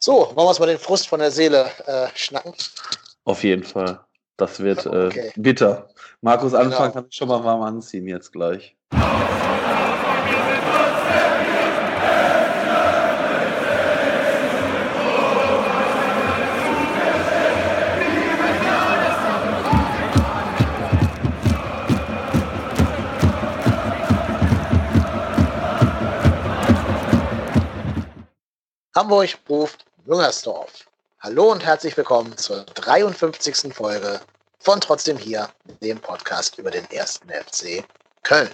So, wollen wir uns mal den Frust von der Seele äh, schnacken? Auf jeden Fall. Das wird äh, okay. bitter. Markus Anfang genau. kann ich schon mal warm anziehen jetzt gleich. Hamburg ruft Müngersdorf. Hallo und herzlich willkommen zur 53. Folge von Trotzdem hier, dem Podcast über den ersten FC Köln.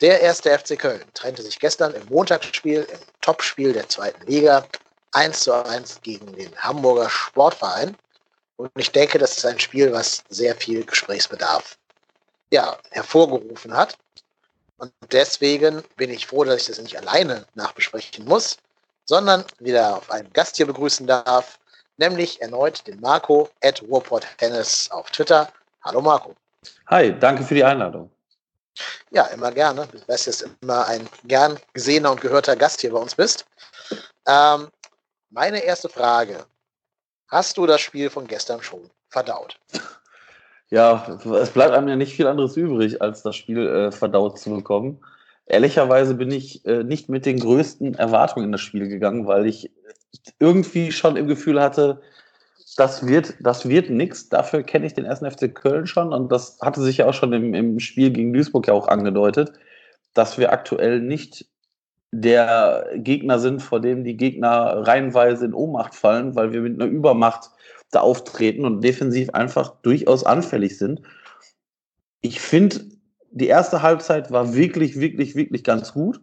Der erste FC Köln trennte sich gestern im Montagsspiel, im Topspiel der zweiten Liga, 1 zu 1 gegen den Hamburger Sportverein. Und ich denke, das ist ein Spiel, was sehr viel Gesprächsbedarf ja, hervorgerufen hat. Und deswegen bin ich froh, dass ich das nicht alleine nachbesprechen muss, sondern wieder auf einen Gast hier begrüßen darf, nämlich erneut den Marco at Warport Tennis auf Twitter. Hallo Marco. Hi, danke für die Einladung. Ja, immer gerne. Du weißt, dass du immer ein gern gesehener und gehörter Gast hier bei uns bist. Ähm, meine erste Frage. Hast du das Spiel von gestern schon verdaut? Ja, es bleibt einem ja nicht viel anderes übrig, als das Spiel äh, verdaut zu bekommen ehrlicherweise bin ich äh, nicht mit den größten Erwartungen in das Spiel gegangen, weil ich irgendwie schon im Gefühl hatte, das wird, das wird nichts. Dafür kenne ich den ersten FC Köln schon und das hatte sich ja auch schon im, im Spiel gegen Duisburg ja auch angedeutet, dass wir aktuell nicht der Gegner sind, vor dem die Gegner reihenweise in Ohnmacht fallen, weil wir mit einer Übermacht da auftreten und defensiv einfach durchaus anfällig sind. Ich finde, die erste Halbzeit war wirklich, wirklich, wirklich ganz gut.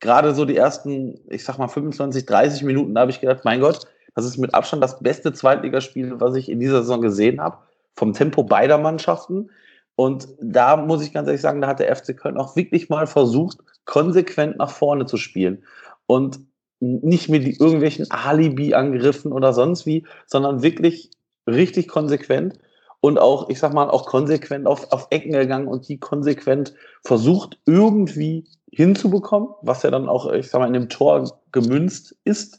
Gerade so die ersten, ich sag mal 25, 30 Minuten, da habe ich gedacht, mein Gott, das ist mit Abstand das beste Zweitligaspiel, was ich in dieser Saison gesehen habe, vom Tempo beider Mannschaften. Und da muss ich ganz ehrlich sagen, da hat der FC Köln auch wirklich mal versucht, konsequent nach vorne zu spielen. Und nicht mit irgendwelchen Alibi-Angriffen oder sonst wie, sondern wirklich richtig konsequent und auch, ich sag mal, auch konsequent auf, auf Ecken gegangen und die konsequent versucht irgendwie hinzubekommen, was ja dann auch, ich sag mal, in dem Tor gemünzt ist.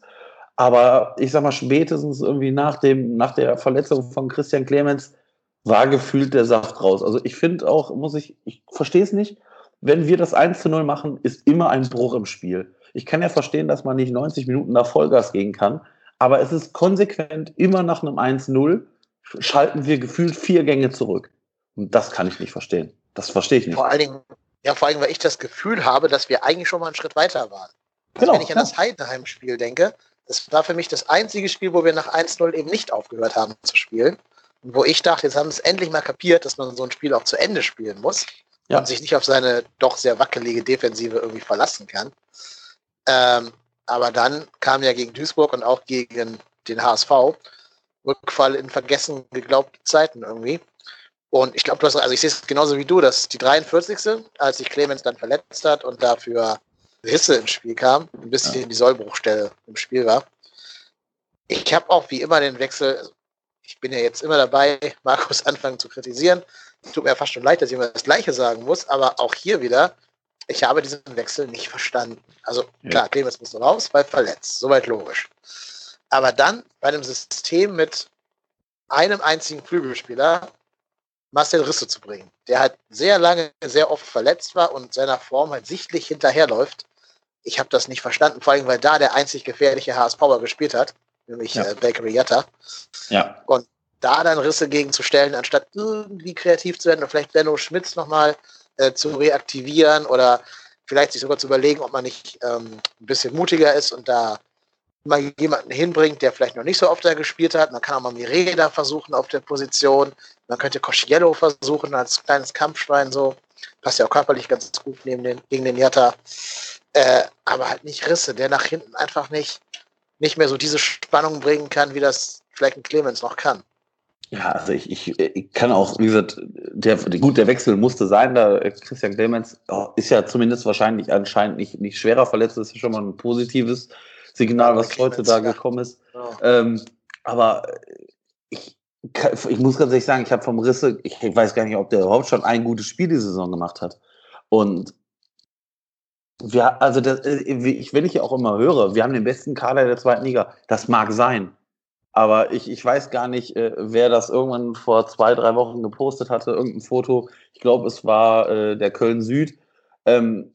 Aber ich sag mal, spätestens irgendwie nach dem, nach der Verletzung von Christian Clemens war gefühlt der Saft raus. Also ich finde auch, muss ich, ich verstehe es nicht, wenn wir das 1 zu 0 machen, ist immer ein Bruch im Spiel. Ich kann ja verstehen, dass man nicht 90 Minuten nach Vollgas gehen kann, aber es ist konsequent immer nach einem 1-0 schalten wir gefühlt vier Gänge zurück. Und das kann ich nicht verstehen. Das verstehe ich nicht. Vor allen Dingen, ja, vor allem, weil ich das Gefühl habe, dass wir eigentlich schon mal einen Schritt weiter waren. Also genau, wenn ich an das Heidenheim-Spiel denke, das war für mich das einzige Spiel, wo wir nach 1-0 eben nicht aufgehört haben zu spielen. Und wo ich dachte, jetzt haben sie es endlich mal kapiert, dass man so ein Spiel auch zu Ende spielen muss ja. und sich nicht auf seine doch sehr wackelige Defensive irgendwie verlassen kann. Ähm, aber dann kam ja gegen Duisburg und auch gegen den HSV Rückfall in vergessen geglaubte Zeiten irgendwie. Und ich glaube, du hast, also ich sehe es genauso wie du, dass die 43. als sich Clemens dann verletzt hat und dafür Risse ins Spiel kam, ein bisschen ja. die Sollbruchstelle im Spiel war. Ich habe auch wie immer den Wechsel, also ich bin ja jetzt immer dabei, Markus anfangen zu kritisieren. Tut mir fast schon leid, dass ich immer das Gleiche sagen muss, aber auch hier wieder, ich habe diesen Wechsel nicht verstanden. Also klar, ja. Clemens muss raus, weil verletzt, soweit logisch. Aber dann bei einem System mit einem einzigen Flügelspieler Marcel Risse zu bringen, der halt sehr lange, sehr oft verletzt war und seiner Form halt sichtlich hinterherläuft. Ich habe das nicht verstanden, vor allem weil da der einzig gefährliche HS Power gespielt hat, nämlich ja. äh, Bakery Yatta. Ja. Und da dann Risse gegenzustellen, anstatt irgendwie kreativ zu werden oder vielleicht Benno Schmitz nochmal äh, zu reaktivieren oder vielleicht sich sogar zu überlegen, ob man nicht ähm, ein bisschen mutiger ist und da mal jemanden hinbringt, der vielleicht noch nicht so oft da gespielt hat. Man kann auch mal Mireda versuchen auf der Position. Man könnte Cosciello versuchen als kleines Kampfschwein so. Passt ja auch körperlich ganz gut neben den, gegen den Jatta. Äh, aber halt nicht Risse, der nach hinten einfach nicht, nicht mehr so diese Spannung bringen kann, wie das vielleicht ein Clemens noch kann. Ja, also ich, ich, ich kann auch, wie gesagt, der, gut, der Wechsel musste sein, da Christian Clemens oh, ist ja zumindest wahrscheinlich anscheinend nicht, nicht schwerer verletzt, das ist schon mal ein positives Signal, was heute da gekommen ist. Ähm, aber ich, ich muss ganz ehrlich sagen, ich habe vom Risse, ich weiß gar nicht, ob der überhaupt schon ein gutes Spiel die Saison gemacht hat. Und wir, also das, äh, wenn ich ja auch immer höre, wir haben den besten Kader der zweiten Liga, das mag sein. Aber ich, ich weiß gar nicht, äh, wer das irgendwann vor zwei, drei Wochen gepostet hatte, irgendein Foto. Ich glaube, es war äh, der Köln Süd. Ähm,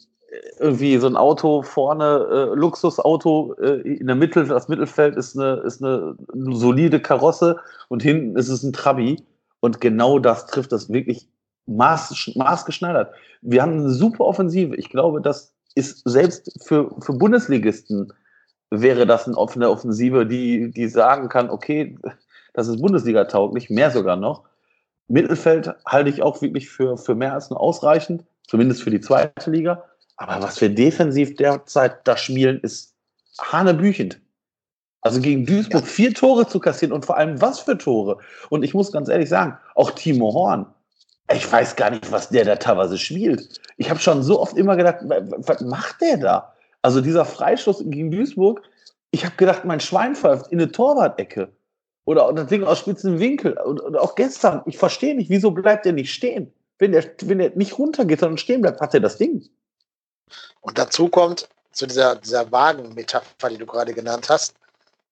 irgendwie so ein Auto vorne, äh, Luxusauto äh, in der Mitte, das Mittelfeld ist eine, ist eine solide Karosse und hinten ist es ein Trabi. Und genau das trifft das wirklich maß, maßgeschneidert. Wir haben eine super Offensive. Ich glaube, das ist selbst für, für Bundesligisten wäre das eine offene Offensive, die, die sagen kann, okay, das ist Bundesliga tauglich, mehr sogar noch. Mittelfeld halte ich auch wirklich für, für mehr als nur ausreichend, zumindest für die zweite Liga. Aber was wir defensiv derzeit da spielen, ist hanebüchend. Also gegen Duisburg ja. vier Tore zu kassieren und vor allem was für Tore. Und ich muss ganz ehrlich sagen, auch Timo Horn, ich weiß gar nicht, was der da teilweise spielt. Ich habe schon so oft immer gedacht, was macht der da? Also dieser Freistoß gegen Duisburg, ich habe gedacht, mein Schwein pfeift in eine Torwart-Ecke. Oder das Ding aus spitzen Winkel. Und, und auch gestern, ich verstehe nicht, wieso bleibt der nicht stehen? Wenn der, wenn der nicht runtergeht, sondern stehen bleibt, hat er das Ding. Und dazu kommt, zu dieser, dieser Wagen-Metapher, die du gerade genannt hast,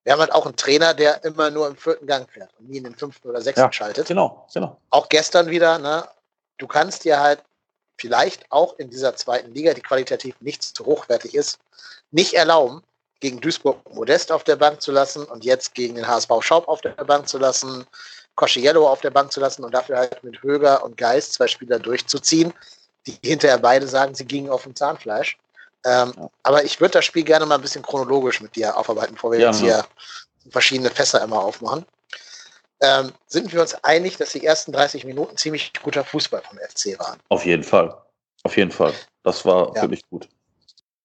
wir haben halt auch einen Trainer, der immer nur im vierten Gang fährt und nie in den fünften oder sechsten ja, schaltet. Genau, genau. Auch gestern wieder, ne? Du kannst dir halt vielleicht auch in dieser zweiten Liga, die qualitativ nicht zu hochwertig ist, nicht erlauben, gegen Duisburg Modest auf der Bank zu lassen und jetzt gegen den HSV Schaub auf der Bank zu lassen, Kosciello auf der Bank zu lassen und dafür halt mit Höger und Geist zwei Spieler durchzuziehen, die hinterher beide sagen, sie gingen auf dem Zahnfleisch. Ähm, ja. Aber ich würde das Spiel gerne mal ein bisschen chronologisch mit dir aufarbeiten, bevor wir ja, jetzt hier verschiedene Fässer immer aufmachen. Ähm, sind wir uns einig, dass die ersten 30 Minuten ziemlich guter Fußball vom FC waren? Auf jeden Fall. Auf jeden Fall. Das war ja. wirklich gut.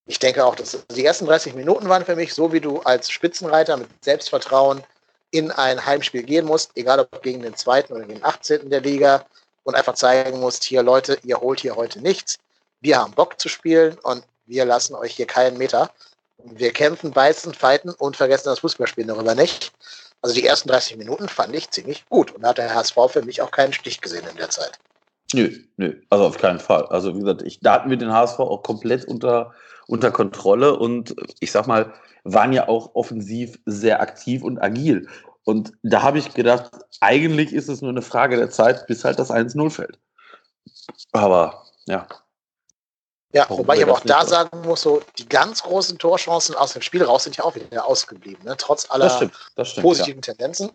Ich denke auch, dass die ersten 30 Minuten waren für mich so, wie du als Spitzenreiter mit Selbstvertrauen in ein Heimspiel gehen musst, egal ob gegen den zweiten oder den 18. der Liga und einfach zeigen musst, hier Leute, ihr holt hier heute nichts. Wir haben Bock zu spielen und wir lassen euch hier keinen Meter. Wir kämpfen, beißen, fighten und vergessen das Fußballspielen darüber nicht. Also die ersten 30 Minuten fand ich ziemlich gut und da hat der HSV für mich auch keinen Stich gesehen in der Zeit. Nö, nö, also auf keinen Fall. Also wie gesagt, ich, da hatten wir den HSV auch komplett unter, unter Kontrolle und ich sag mal, waren ja auch offensiv sehr aktiv und agil. Und da habe ich gedacht, eigentlich ist es nur eine Frage der Zeit, bis halt das 1-0 fällt. Aber ja, ja, Warum wobei ich aber auch da sagen muss, so die ganz großen Torchancen aus dem Spiel raus sind ja auch wieder ausgeblieben, ne? trotz aller das stimmt, das stimmt, positiven ja. Tendenzen.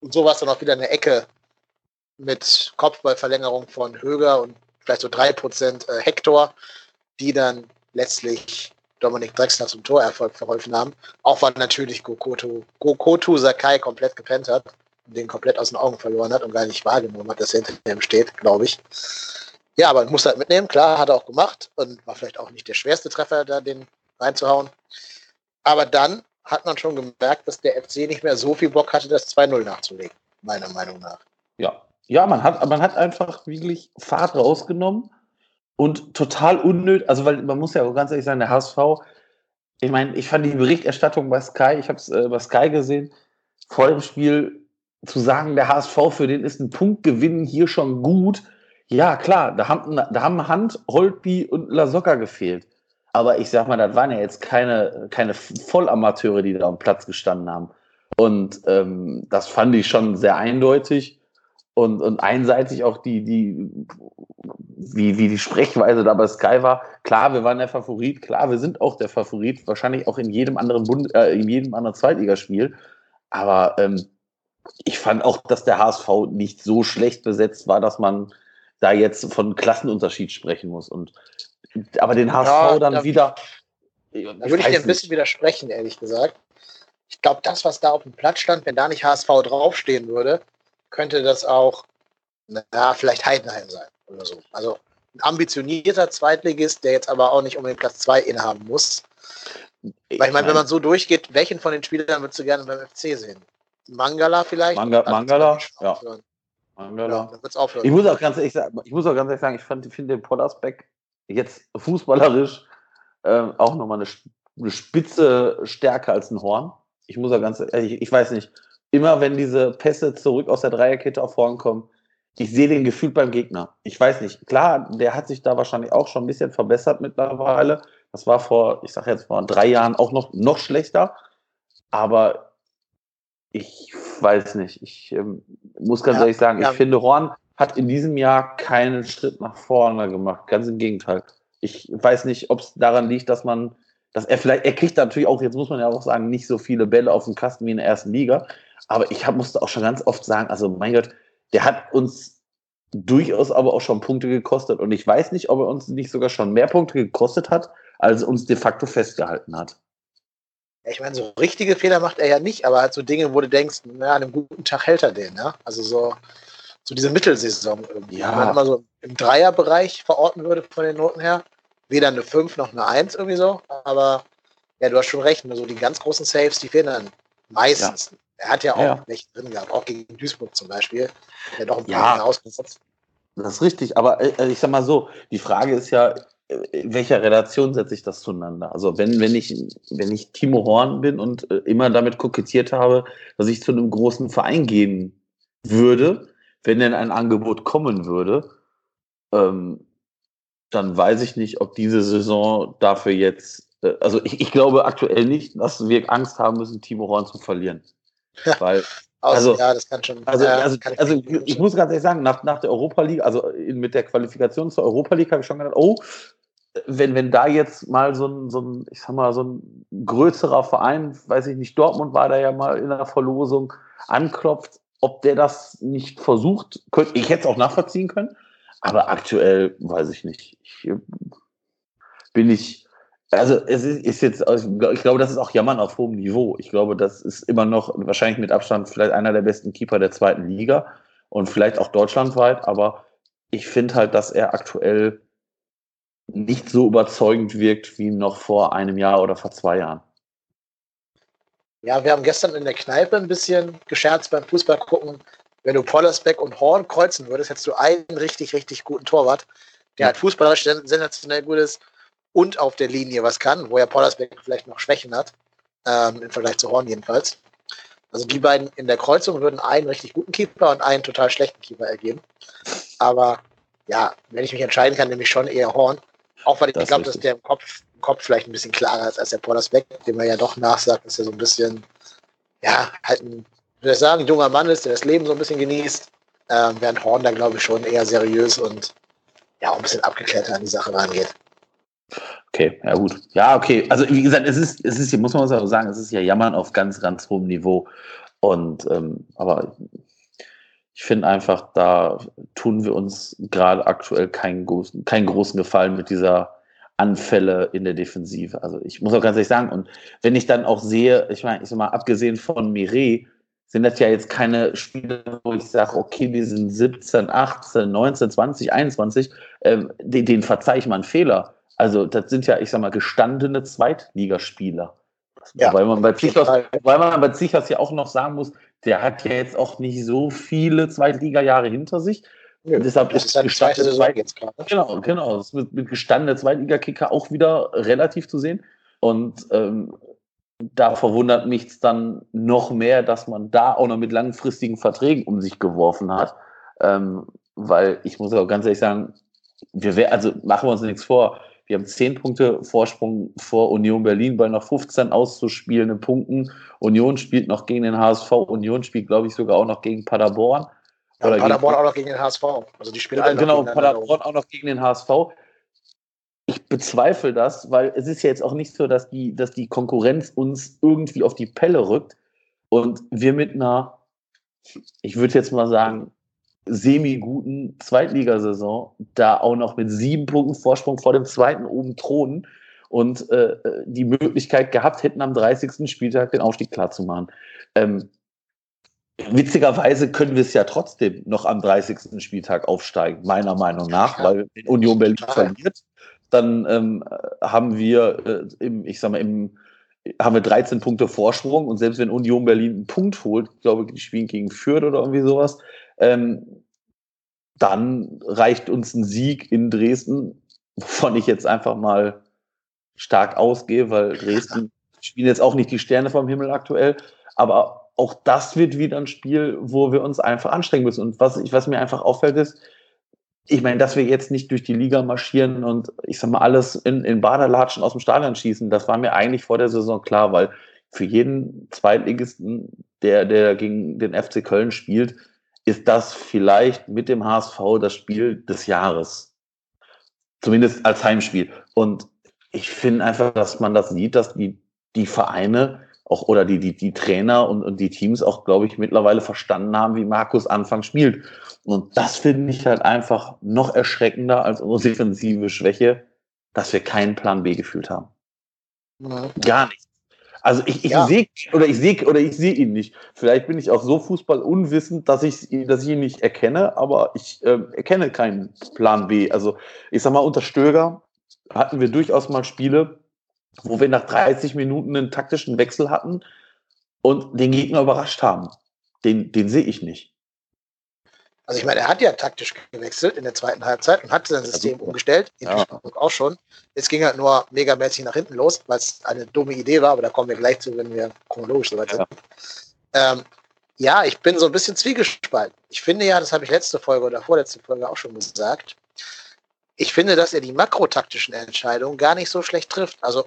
Und so war es dann auch wieder eine Ecke mit Kopfballverlängerung von Höger und vielleicht so 3% äh, Hector, die dann letztlich Dominik Drexler zum Torerfolg verholfen haben. Auch weil natürlich Gokoto, Gokoto Sakai komplett gepennt hat und den komplett aus den Augen verloren hat und gar nicht wahrgenommen hat, dass er hinter ihm steht, glaube ich. Ja, aber muss halt mitnehmen. Klar, hat er auch gemacht und war vielleicht auch nicht der schwerste Treffer, da den reinzuhauen. Aber dann hat man schon gemerkt, dass der FC nicht mehr so viel Bock hatte, das 2-0 nachzulegen, meiner Meinung nach. Ja, ja, man hat, man hat einfach wirklich Fahrt rausgenommen und total unnötig, also weil man muss ja auch ganz ehrlich sagen, der HSV, ich meine, ich fand die Berichterstattung bei Sky, ich habe es äh, bei Sky gesehen, vor dem Spiel zu sagen, der HSV, für den ist ein Punktgewinn hier schon gut, ja, klar, da haben, da haben Hand, Holtby und Lasocca gefehlt. Aber ich sag mal, das waren ja jetzt keine, keine Vollamateure, die da am Platz gestanden haben. Und ähm, das fand ich schon sehr eindeutig und, und einseitig auch die, die, wie, wie die Sprechweise da bei Sky war. Klar, wir waren der Favorit, klar, wir sind auch der Favorit, wahrscheinlich auch in jedem anderen Bund, äh, in jedem anderen Zweitligaspiel. Aber ähm, ich fand auch, dass der HSV nicht so schlecht besetzt war, dass man da jetzt von Klassenunterschied sprechen muss. Und aber den HSV ja, dann da, wieder. Da würde ich dir ein bisschen widersprechen, ehrlich gesagt. Ich glaube, das, was da auf dem Platz stand, wenn da nicht HSV draufstehen würde, könnte das auch, na, vielleicht Heidenheim sein oder so. Also ein ambitionierter Zweitligist, der jetzt aber auch nicht unbedingt Platz 2 innehaben muss. Ich Weil ich meine, wenn man so durchgeht, welchen von den Spielern würdest du gerne beim FC sehen? Mangala vielleicht? Manga, Mangala, ja. Ja, ich muss auch ganz ehrlich sagen, ich muss auch ganz ehrlich sagen, ich finde den Poddersbeck jetzt fußballerisch äh, auch nochmal eine, eine Spitze stärker als ein Horn. Ich muss auch ganz ehrlich, ich weiß nicht, immer wenn diese Pässe zurück aus der Dreierkette auf Horn kommen, ich sehe den Gefühl beim Gegner. Ich weiß nicht. Klar, der hat sich da wahrscheinlich auch schon ein bisschen verbessert mittlerweile. Das war vor, ich sage jetzt vor drei Jahren auch noch, noch schlechter. Aber ich weiß nicht. Ich ähm, muss ganz ja, ehrlich sagen, ja. ich finde, Horn hat in diesem Jahr keinen Schritt nach vorne gemacht. Ganz im Gegenteil. Ich weiß nicht, ob es daran liegt, dass man, dass er vielleicht, er kriegt natürlich auch, jetzt muss man ja auch sagen, nicht so viele Bälle auf dem Kasten wie in der ersten Liga. Aber ich hab, musste auch schon ganz oft sagen, also mein Gott, der hat uns durchaus aber auch schon Punkte gekostet. Und ich weiß nicht, ob er uns nicht sogar schon mehr Punkte gekostet hat, als er uns de facto festgehalten hat. Ich meine, so richtige Fehler macht er ja nicht, aber halt so Dinge, wo du denkst, na, an einem guten Tag hält er den, ne? Also so, so diese Mittelsaison irgendwie. Ja. Wenn man immer so im Dreierbereich verorten würde von den Noten her, weder eine 5 noch eine 1 irgendwie so, aber ja, du hast schon recht, nur so die ganz großen Saves, die fehlen dann meistens. Ja. Er hat ja auch ja. welche drin gehabt, auch gegen Duisburg zum Beispiel. Der doch ein paar ja, ausgesetzt. Das ist richtig, aber äh, ich sag mal so, die Frage ist ja, in welcher Relation setze ich das zueinander? Also wenn, wenn ich, wenn ich Timo Horn bin und äh, immer damit kokettiert habe, dass ich zu einem großen Verein gehen würde, wenn denn ein Angebot kommen würde, ähm, dann weiß ich nicht, ob diese Saison dafür jetzt, äh, also ich, ich glaube aktuell nicht, dass wir Angst haben müssen, Timo Horn zu verlieren. Ja. Weil also, ja, das kann schon. Also, also, ich, also ich, ich, muss ganz ehrlich sagen, nach, nach der Europa League, also in, mit der Qualifikation zur Europa League habe ich schon gedacht, oh, wenn, wenn da jetzt mal so ein, so ein, ich sag mal, so ein größerer Verein, weiß ich nicht, Dortmund war da ja mal in der Verlosung, anklopft, ob der das nicht versucht, könnte ich jetzt auch nachvollziehen können. Aber aktuell weiß ich nicht. Ich, bin ich, also es ist, ist jetzt, ich glaube, das ist auch Jammern auf hohem Niveau. Ich glaube, das ist immer noch wahrscheinlich mit Abstand vielleicht einer der besten Keeper der zweiten Liga und vielleicht auch deutschlandweit. Aber ich finde halt, dass er aktuell nicht so überzeugend wirkt wie noch vor einem Jahr oder vor zwei Jahren. Ja, wir haben gestern in der Kneipe ein bisschen gescherzt beim Fußball gucken. Wenn du Pollersbeck und Horn kreuzen würdest, hättest du einen richtig, richtig guten Torwart, der halt fußballerisch sensationell gut ist und auf der Linie was kann, wo ja Pollersbeck vielleicht noch Schwächen hat, ähm, im Vergleich zu Horn jedenfalls. Also die beiden in der Kreuzung würden einen richtig guten Keeper und einen total schlechten Keeper ergeben. Aber ja, wenn ich mich entscheiden kann, nehme ich schon eher Horn. Auch weil ich glaube, dass der im Kopf, im Kopf vielleicht ein bisschen klarer ist als der Pollersbeck, dem er ja doch nachsagt, dass er so ein bisschen, ja, halt ein, würde ich sagen, junger Mann ist, der das Leben so ein bisschen genießt. Ähm, während Horn da, glaube ich, schon eher seriös und ja, auch ein bisschen abgeklärter an die Sache rangeht. Okay, ja gut. Ja, okay. Also wie gesagt, es ist, es ist, muss man auch sagen, es ist ja Jammern auf ganz, ganz hohem Niveau. Und ähm, aber ich finde einfach, da tun wir uns gerade aktuell keinen großen, keinen großen Gefallen mit dieser Anfälle in der Defensive. Also ich muss auch ganz ehrlich sagen, und wenn ich dann auch sehe, ich meine, ich sag mal, abgesehen von Mireille, sind das ja jetzt keine Spiele, wo ich sage, okay, wir sind 17, 18, 19, 20, 21, ähm, den, den verzeihe ich mal einen Fehler. Also das sind ja, ich sag mal, gestandene Zweitligaspieler. Ja, weil man bei Zichos, weil man bei Zichos ja auch noch sagen muss, der hat ja jetzt auch nicht so viele Zweitliga-Jahre hinter sich. Ja, deshalb ist, ist zweite Saison jetzt gerade. Genau, genau. Das ist mit, mit gestandener Zweitliga-Kicker auch wieder relativ zu sehen. Und ähm, da verwundert mich es dann noch mehr, dass man da auch noch mit langfristigen Verträgen um sich geworfen hat. Ähm, weil ich muss auch ganz ehrlich sagen, wir also machen wir uns nichts vor. Wir haben zehn Punkte Vorsprung vor Union Berlin bei noch 15 auszuspielenden Punkten. Union spielt noch gegen den HSV. Union spielt, glaube ich, sogar auch noch gegen Paderborn. Ja, Oder Paderborn gegen, auch noch gegen den HSV. Also die spielen alle Genau, Paderborn auch noch gegen den HSV. Ich bezweifle das, weil es ist ja jetzt auch nicht so, dass die, dass die Konkurrenz uns irgendwie auf die Pelle rückt und wir mit einer, ich würde jetzt mal sagen, semi-guten Zweitligasaison da auch noch mit sieben Punkten Vorsprung vor dem zweiten oben thronen und äh, die Möglichkeit gehabt hätten, am 30. Spieltag den Aufstieg klarzumachen. Ähm, witzigerweise können wir es ja trotzdem noch am 30. Spieltag aufsteigen, meiner Meinung nach, weil Union Berlin verliert. Dann ähm, haben wir äh, im, ich sag mal, im haben wir 13 Punkte Vorsprung und selbst wenn Union Berlin einen Punkt holt, glaube ich, die spielen gegen Fürth oder irgendwie sowas, ähm, dann reicht uns ein Sieg in Dresden, wovon ich jetzt einfach mal stark ausgehe, weil Dresden spielen jetzt auch nicht die Sterne vom Himmel aktuell, aber auch das wird wieder ein Spiel, wo wir uns einfach anstrengen müssen. Und was, was mir einfach auffällt, ist, ich meine, dass wir jetzt nicht durch die Liga marschieren und ich sag mal, alles in, in Badelatschen aus dem Stadion schießen, das war mir eigentlich vor der Saison klar, weil für jeden Zweitligisten, der, der gegen den FC Köln spielt, ist das vielleicht mit dem HSV das Spiel des Jahres. Zumindest als Heimspiel. Und ich finde einfach, dass man das sieht, dass die, die Vereine auch oder die, die, die Trainer und, und die Teams auch, glaube ich, mittlerweile verstanden haben, wie Markus Anfang spielt. Und das finde ich halt einfach noch erschreckender als unsere defensive Schwäche, dass wir keinen Plan B gefühlt haben. Gar nicht. Also ich, ich ja. sehe oder ich sehe oder ich sehe ihn nicht. Vielleicht bin ich auch so Fußball unwissend, dass ich, dass ich ihn nicht erkenne, aber ich äh, erkenne keinen Plan B. Also ich sag mal, unter Stöger hatten wir durchaus mal Spiele, wo wir nach 30 Minuten einen taktischen Wechsel hatten und den Gegner überrascht haben. Den, den sehe ich nicht. Also ich meine, er hat ja taktisch gewechselt in der zweiten Halbzeit und hat sein System also, umgestellt, in ja. auch schon. Es ging halt nur megamäßig nach hinten los, weil es eine dumme Idee war, aber da kommen wir gleich zu, wenn wir chronologisch soweit sind. Ja. Ähm, ja, ich bin so ein bisschen zwiegespalten. Ich finde ja, das habe ich letzte Folge oder vorletzte Folge auch schon gesagt, ich finde, dass er die makrotaktischen Entscheidungen gar nicht so schlecht trifft. Also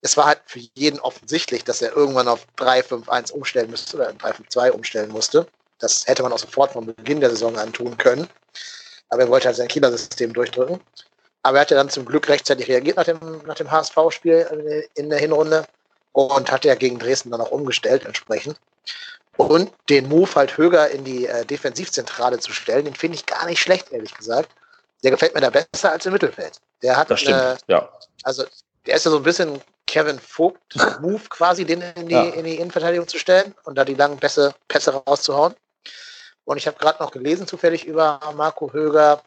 es war halt für jeden offensichtlich, dass er irgendwann auf 3-5-1 umstellen müsste oder 3-5-2 umstellen musste. Das hätte man auch sofort vom Beginn der Saison antun können. Aber er wollte halt sein Kieler-System durchdrücken. Aber er hat ja dann zum Glück rechtzeitig reagiert nach dem, nach dem HSV-Spiel in der Hinrunde und hat ja gegen Dresden dann auch umgestellt entsprechend. Und den Move halt Höger in die äh, Defensivzentrale zu stellen, den finde ich gar nicht schlecht, ehrlich gesagt. Der gefällt mir da besser als im Mittelfeld. Der hat, das stimmt, äh, ja. Also, der ist ja so ein bisschen Kevin Vogt-Move quasi, den in die, ja. in die Innenverteidigung zu stellen und da die langen Pässe, Pässe rauszuhauen. Und ich habe gerade noch gelesen, zufällig über Marco Höger,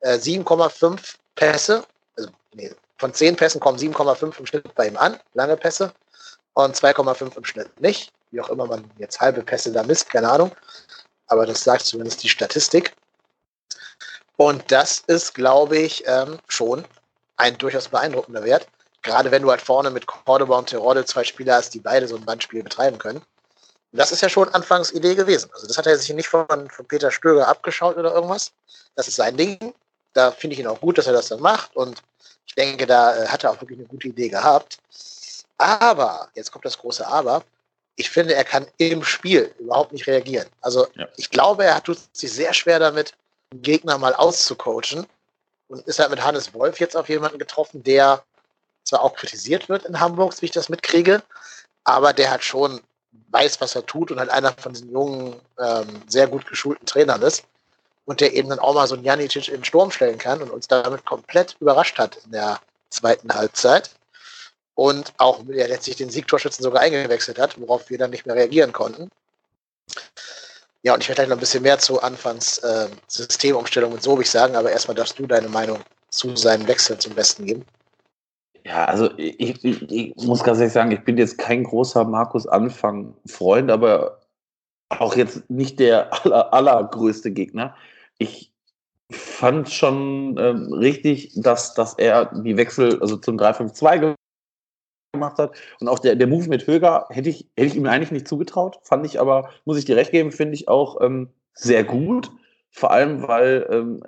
äh, 7,5 Pässe, also nee, von 10 Pässen kommen 7,5 im Schnitt bei ihm an, lange Pässe, und 2,5 im Schnitt nicht. Wie auch immer man jetzt halbe Pässe da misst, keine Ahnung. Aber das sagt zumindest die Statistik. Und das ist, glaube ich, ähm, schon ein durchaus beeindruckender Wert. Gerade wenn du halt vorne mit Cordoba und Terodde zwei Spieler hast, die beide so ein Bandspiel betreiben können. Das ist ja schon anfangs Idee gewesen. Also das hat er sich nicht von, von Peter Stöger abgeschaut oder irgendwas. Das ist sein Ding. Da finde ich ihn auch gut, dass er das dann macht. Und ich denke, da äh, hat er auch wirklich eine gute Idee gehabt. Aber, jetzt kommt das große Aber, ich finde, er kann im Spiel überhaupt nicht reagieren. Also ja. ich glaube, er tut sich sehr schwer damit, einen Gegner mal auszucoachen. Und ist halt mit Hannes Wolf jetzt auf jemanden getroffen, der zwar auch kritisiert wird in Hamburg, wie ich das mitkriege, aber der hat schon weiß, was er tut und halt einer von diesen jungen, ähm, sehr gut geschulten Trainern ist und der eben dann auch mal so einen Janicic in den Sturm stellen kann und uns damit komplett überrascht hat in der zweiten Halbzeit und auch der letztlich den Siegtorschützen sogar eingewechselt hat, worauf wir dann nicht mehr reagieren konnten. Ja, und ich werde gleich noch ein bisschen mehr zu Anfangs äh, Systemumstellung mit Sobich sagen, aber erstmal darfst du deine Meinung zu seinen Wechseln zum Besten geben. Ja, also ich, ich, ich, muss ganz ehrlich sagen, ich bin jetzt kein großer Markus Anfang-Freund, aber auch jetzt nicht der aller, allergrößte Gegner. Ich fand schon ähm, richtig, dass, dass er die Wechsel also zum 3-5-2 gemacht hat. Und auch der, der Move mit Höger hätte ich, hätte ich ihm eigentlich nicht zugetraut. Fand ich aber, muss ich dir recht geben, finde ich auch ähm, sehr gut. Vor allem, weil ähm,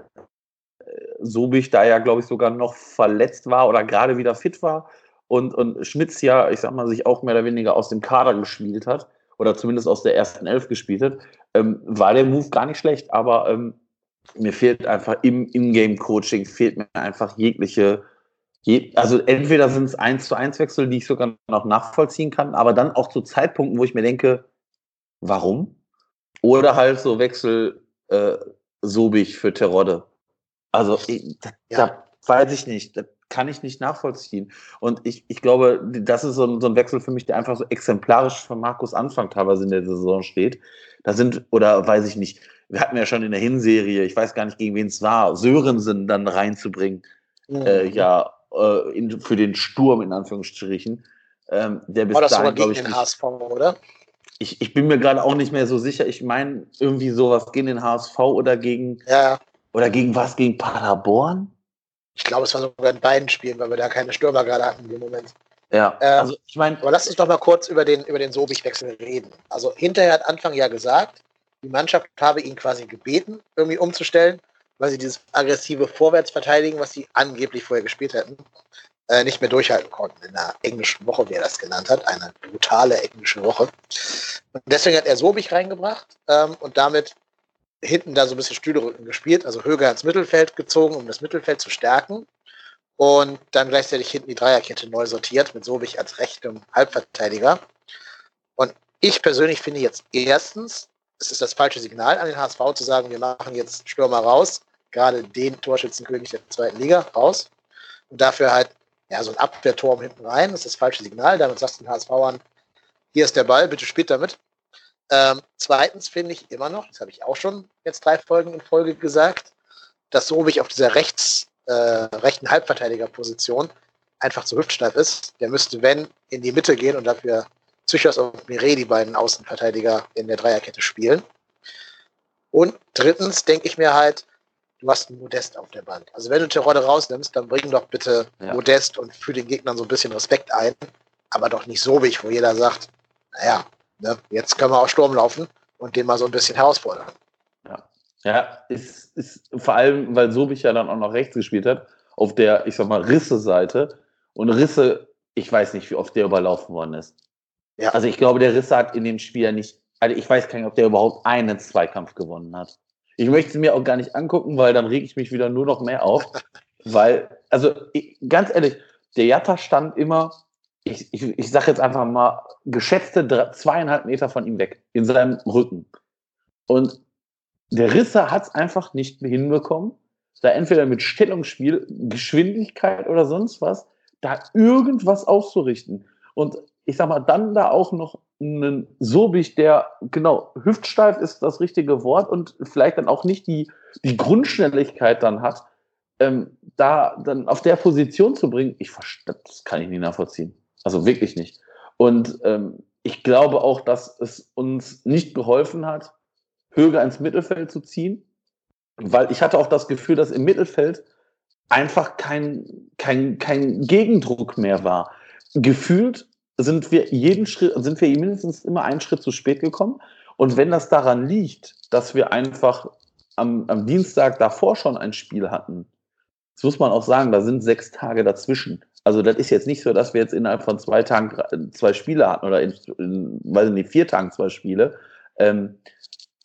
Sobich da ja, glaube ich, sogar noch verletzt war oder gerade wieder fit war und, und Schmitz ja, ich sag mal, sich auch mehr oder weniger aus dem Kader gespielt hat oder zumindest aus der ersten Elf gespielt hat, ähm, war der Move gar nicht schlecht, aber ähm, mir fehlt einfach im Ingame-Coaching, fehlt mir einfach jegliche, je, also entweder sind es 1 zu 1 Wechsel, die ich sogar noch nachvollziehen kann, aber dann auch zu Zeitpunkten, wo ich mir denke, warum? Oder halt so Wechsel äh, Sobich für Terodde also da, ja. da weiß ich nicht, das kann ich nicht nachvollziehen. Und ich, ich glaube, das ist so ein, so ein Wechsel für mich, der einfach so exemplarisch von Markus Anfang teilweise in der Saison steht. Da sind, oder weiß ich nicht, wir hatten ja schon in der Hinserie, ich weiß gar nicht, gegen wen es war, Sörensen dann reinzubringen, mhm. äh, ja, äh, in, für den Sturm in Anführungsstrichen. Ähm, der bis war das dahin, gegen ich, den HSV, oder? Ich, ich bin mir gerade auch nicht mehr so sicher. Ich meine, irgendwie sowas gegen den HSV oder gegen. Ja. Oder gegen was? Gegen Paderborn? Ich glaube, es war sogar in beiden Spielen, weil wir da keine Stürmer gerade hatten in dem Moment. Ja, ähm, also ich meine. Aber lass uns doch mal kurz über den, über den Sobich-Wechsel reden. Also hinterher hat Anfang ja gesagt, die Mannschaft habe ihn quasi gebeten, irgendwie umzustellen, weil sie dieses aggressive Vorwärtsverteidigen, was sie angeblich vorher gespielt hätten, äh, nicht mehr durchhalten konnten in einer englischen Woche, wie er das genannt hat, eine brutale englische Woche. Und deswegen hat er Sobich reingebracht ähm, und damit hinten da so ein bisschen Stühlerücken gespielt, also Höger ins Mittelfeld gezogen, um das Mittelfeld zu stärken. Und dann gleichzeitig hinten die Dreierkette neu sortiert mit Sobich als rechtem Halbverteidiger. Und ich persönlich finde jetzt erstens, es ist das falsche Signal an den HSV zu sagen, wir machen jetzt Stürmer raus, gerade den Torschützenkönig der zweiten Liga raus. Und dafür halt ja, so ein Abwehrturm hinten rein. Das ist das falsche Signal. Damit sagst du den HSV an, hier ist der Ball, bitte spielt damit. Ähm, zweitens finde ich immer noch, das habe ich auch schon jetzt drei Folgen in Folge gesagt, dass Sobich auf dieser rechts, äh, rechten Halbverteidigerposition einfach zu hüftsteif ist. Der müsste, wenn, in die Mitte gehen und dafür Zychos und Mire, die beiden Außenverteidiger in der Dreierkette spielen. Und drittens denke ich mir halt, du hast einen Modest auf der Bank. Also wenn du Terodde rausnimmst, dann bring doch bitte ja. Modest und für den Gegnern so ein bisschen Respekt ein, aber doch nicht so wie wo jeder sagt, naja, ne, jetzt können wir auch Sturm laufen und den mal so ein bisschen herausfordern. Ja, ja ist, ist vor allem, weil Sobich ja dann auch noch rechts gespielt hat, auf der, ich sag mal, Risse-Seite. Und Risse, ich weiß nicht, wie oft der überlaufen worden ist. Ja. Also ich glaube, der Risse hat in dem Spiel ja nicht, also ich weiß gar nicht, ob der überhaupt einen Zweikampf gewonnen hat. Ich möchte es mir auch gar nicht angucken, weil dann rege ich mich wieder nur noch mehr auf. weil, also ich, ganz ehrlich, der Jatta stand immer, ich, ich, ich sage jetzt einfach mal, geschätzte zweieinhalb Meter von ihm weg, in seinem Rücken. Und der Risse hat es einfach nicht hinbekommen, da entweder mit Stellungsspiel, Geschwindigkeit oder sonst was, da irgendwas auszurichten. Und ich sag mal, dann da auch noch einen Sobich, der, genau, hüftsteif ist das richtige Wort und vielleicht dann auch nicht die, die Grundschnelligkeit dann hat, ähm, da dann auf der Position zu bringen, ich das kann ich nicht nachvollziehen. Also wirklich nicht. Und ähm, ich glaube auch, dass es uns nicht geholfen hat, Höger ins Mittelfeld zu ziehen, weil ich hatte auch das Gefühl, dass im Mittelfeld einfach kein, kein, kein Gegendruck mehr war. Gefühlt sind wir jeden Schritt, sind wir mindestens immer einen Schritt zu spät gekommen. Und wenn das daran liegt, dass wir einfach am, am Dienstag davor schon ein Spiel hatten, das muss man auch sagen, da sind sechs Tage dazwischen. Also das ist jetzt nicht so, dass wir jetzt innerhalb von zwei Tagen zwei Spiele hatten oder in, in weiß nicht, vier Tagen zwei Spiele. Ähm,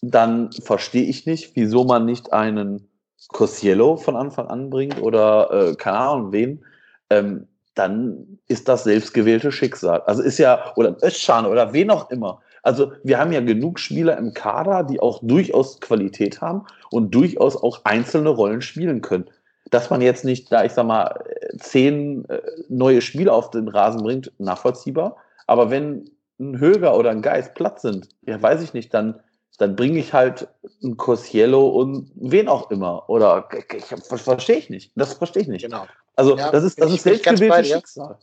dann verstehe ich nicht, wieso man nicht einen Cosiello von Anfang an bringt oder äh, keine Ahnung wen. Ähm, dann ist das selbstgewählte Schicksal. Also ist ja, oder Özcan oder wen auch immer. Also wir haben ja genug Spieler im Kader, die auch durchaus Qualität haben und durchaus auch einzelne Rollen spielen können. Dass man jetzt nicht, da ich sag mal, zehn äh, neue Spieler auf den Rasen bringt, nachvollziehbar. Aber wenn ein Höger oder ein Geist platt sind, ja, weiß ich nicht, dann, dann bringe ich halt ein Cosiello und wen auch immer. Oder ich, ich, verstehe ich nicht. Das verstehe ich nicht. Genau. Also ja, das ist, das ist selbstgewähltes Schicksal.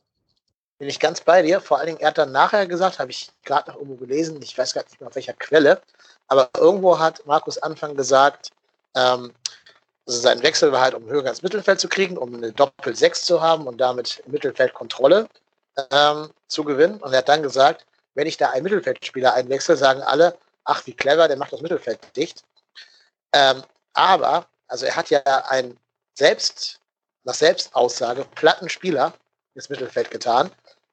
Bin ich ganz bei dir. Vor allen Dingen, er hat dann nachher gesagt, habe ich gerade noch irgendwo gelesen, ich weiß gar nicht mehr auf welcher Quelle, aber irgendwo hat Markus Anfang gesagt, ähm, also sein Wechsel war halt, um höher ins Mittelfeld zu kriegen, um eine Doppel-6 zu haben und damit Mittelfeldkontrolle ähm, zu gewinnen. Und er hat dann gesagt, wenn ich da einen Mittelfeldspieler einwechsel, sagen alle, ach, wie clever, der macht das Mittelfeld dicht. Ähm, aber, also er hat ja ein selbst nach Selbstaussage platten Spieler ins Mittelfeld getan,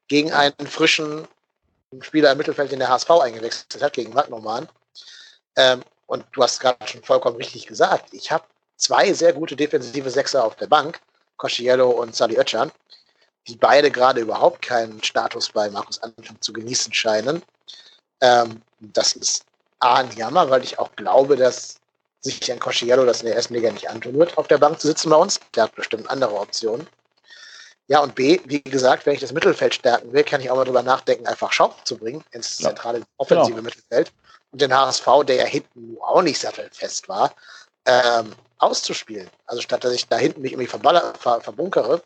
gegen einen frischen Spieler im Mittelfeld, den der HSV eingewechselt hat, gegen Wagnermann. Ähm, und du hast gerade schon vollkommen richtig gesagt, ich habe zwei sehr gute defensive Sechser auf der Bank, Cosciello und Sali Oetschan, die beide gerade überhaupt keinen Status bei Markus Anfang zu genießen scheinen. Ähm, das ist A, ein Jammer, weil ich auch glaube, dass sich ein Cosciello das in der ersten Liga nicht antun wird, auf der Bank zu sitzen bei uns. Der hat bestimmt andere Optionen. Ja, und B, wie gesagt, wenn ich das Mittelfeld stärken will, kann ich auch mal drüber nachdenken, einfach Schaub zu bringen ins zentrale offensive genau. Mittelfeld und den HSV, der ja hinten auch nicht sattelfest war, ähm, auszuspielen. Also statt dass ich da hinten mich irgendwie ver verbunkere,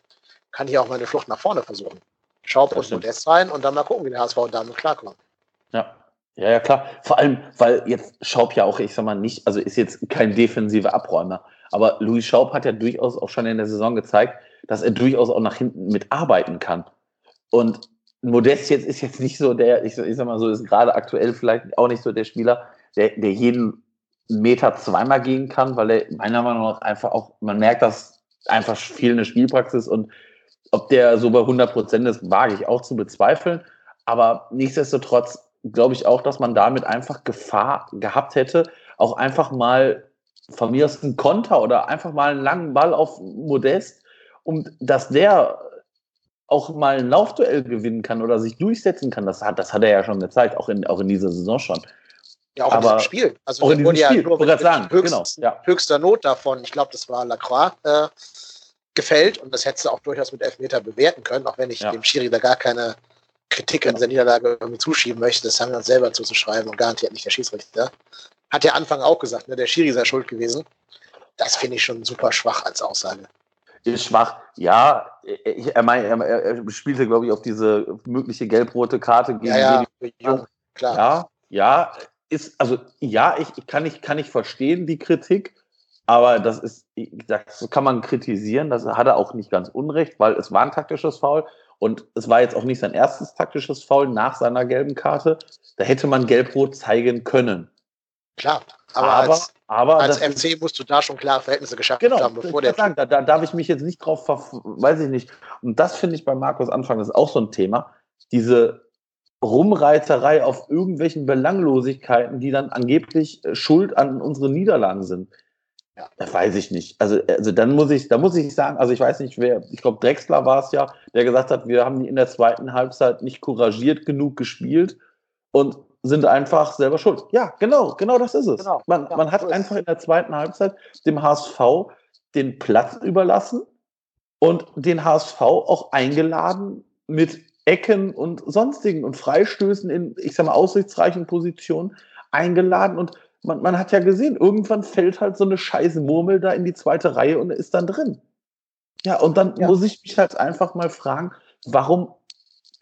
kann ich auch meine Flucht nach vorne versuchen. Schaub und Modest rein und dann mal gucken, wie der HSV damit klarkommt. Ja, ja, ja, klar. Vor allem, weil jetzt Schaub ja auch, ich sag mal, nicht, also ist jetzt kein defensiver Abräumer. Aber Louis Schaub hat ja durchaus auch schon in der Saison gezeigt, dass er durchaus auch nach hinten mitarbeiten kann. Und Modest jetzt ist jetzt nicht so der, ich, ich sag mal so, ist gerade aktuell vielleicht auch nicht so der Spieler, der, der jeden Meter zweimal gehen kann, weil er meiner Meinung nach einfach auch, man merkt, dass einfach fehlende Spielpraxis und ob der so bei 100 Prozent ist, wage ich auch zu bezweifeln. Aber nichtsdestotrotz glaube ich auch, dass man damit einfach Gefahr gehabt hätte, auch einfach mal von mir aus einen Konter oder einfach mal einen langen Ball auf Modest, um dass der auch mal ein Laufduell gewinnen kann oder sich durchsetzen kann. Das hat, das hat er ja schon gezeigt, auch in, auch in dieser Saison schon. Ja, auch Aber in diesem Spiel. Also auch in diesem Spiel, ja nur mit, sagen, höchst, genau, ja. höchster Not davon, ich glaube, das war Lacroix, äh, gefällt und das hättest du auch durchaus mit Elfmeter bewerten können, auch wenn ich ja. dem Schiri da gar keine Kritik an dieser Niederlage irgendwie zuschieben möchte. Das haben wir uns selber zuzuschreiben und garantiert nicht der Schiedsrichter. Hat ja Anfang auch gesagt, ne, der Schiri sei schuld gewesen. Das finde ich schon super schwach als Aussage ist schwach. Ja, ich, er, mein, er, er, spielte, glaube ich, auf diese mögliche gelb-rote Karte gegen ja, ja, Jung, klar. Ja, ja, ist, also ja, ich, ich kann nicht, kann ich verstehen, die Kritik, aber das ist, das kann man kritisieren, das hat er auch nicht ganz unrecht, weil es war ein taktisches Foul und es war jetzt auch nicht sein erstes taktisches Foul nach seiner gelben Karte. Da hätte man gelb-rot zeigen können. Klar, aber, aber als, aber als MC musst du da schon klare Verhältnisse geschaffen genau, haben, bevor der. Sagen, da, da darf ich mich jetzt nicht drauf, weiß ich nicht. Und das finde ich bei Markus Anfang, das ist auch so ein Thema. Diese Rumreiterei auf irgendwelchen Belanglosigkeiten, die dann angeblich äh, schuld an unseren Niederlagen sind. Ja. Das weiß ich nicht. Also, also dann muss ich, da muss ich sagen, also ich weiß nicht, wer, ich glaube, Drexler war es ja, der gesagt hat, wir haben in der zweiten Halbzeit nicht couragiert genug gespielt. Und sind einfach selber schuld. Ja, genau, genau das ist es. Genau, man, ja, man hat so einfach in der zweiten Halbzeit dem HSV den Platz überlassen und den HSV auch eingeladen mit Ecken und sonstigen und Freistößen in, ich sag mal, aussichtsreichen Positionen eingeladen und man, man hat ja gesehen, irgendwann fällt halt so eine scheiße Murmel da in die zweite Reihe und ist dann drin. Ja, und dann ja. muss ich mich halt einfach mal fragen, warum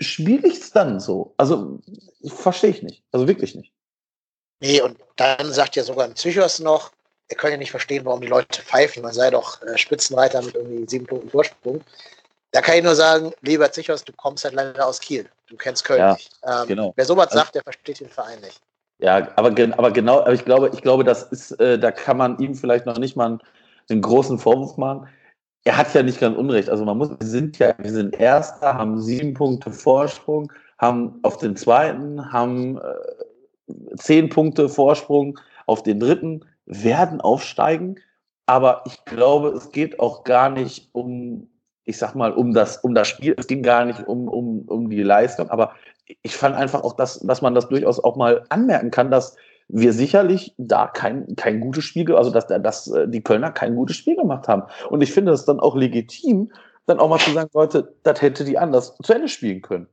spiele ich es dann so? Also, verstehe ich nicht. Also wirklich nicht. Nee, und dann sagt ja sogar ein Psychos noch, er könne ja nicht verstehen, warum die Leute pfeifen. Man sei doch äh, Spitzenreiter mit irgendwie sieben Punkten Vorsprung. Da kann ich nur sagen, lieber Zichos, du kommst halt leider aus Kiel. Du kennst Köln ja, nicht. Ähm, genau. Wer sowas also, sagt, der versteht den Verein nicht. Ja, aber, aber genau, aber ich glaube, ich glaube, das ist, äh, da kann man ihm vielleicht noch nicht mal einen, einen großen Vorwurf machen er hat ja nicht ganz unrecht. Also man muss, wir sind ja, wir sind Erster, haben sieben Punkte Vorsprung, haben auf den zweiten, haben äh, zehn Punkte Vorsprung auf den dritten, werden aufsteigen. Aber ich glaube, es geht auch gar nicht um, ich sag mal, um das, um das Spiel. Es ging gar nicht um, um, um die Leistung. Aber ich fand einfach auch, dass, dass man das durchaus auch mal anmerken kann, dass wir sicherlich da kein, kein gutes Spiel, also dass, dass äh, die Kölner kein gutes Spiel gemacht haben. Und ich finde es dann auch legitim, dann auch mal zu sagen, Leute, das hätte die anders zu Ende spielen können.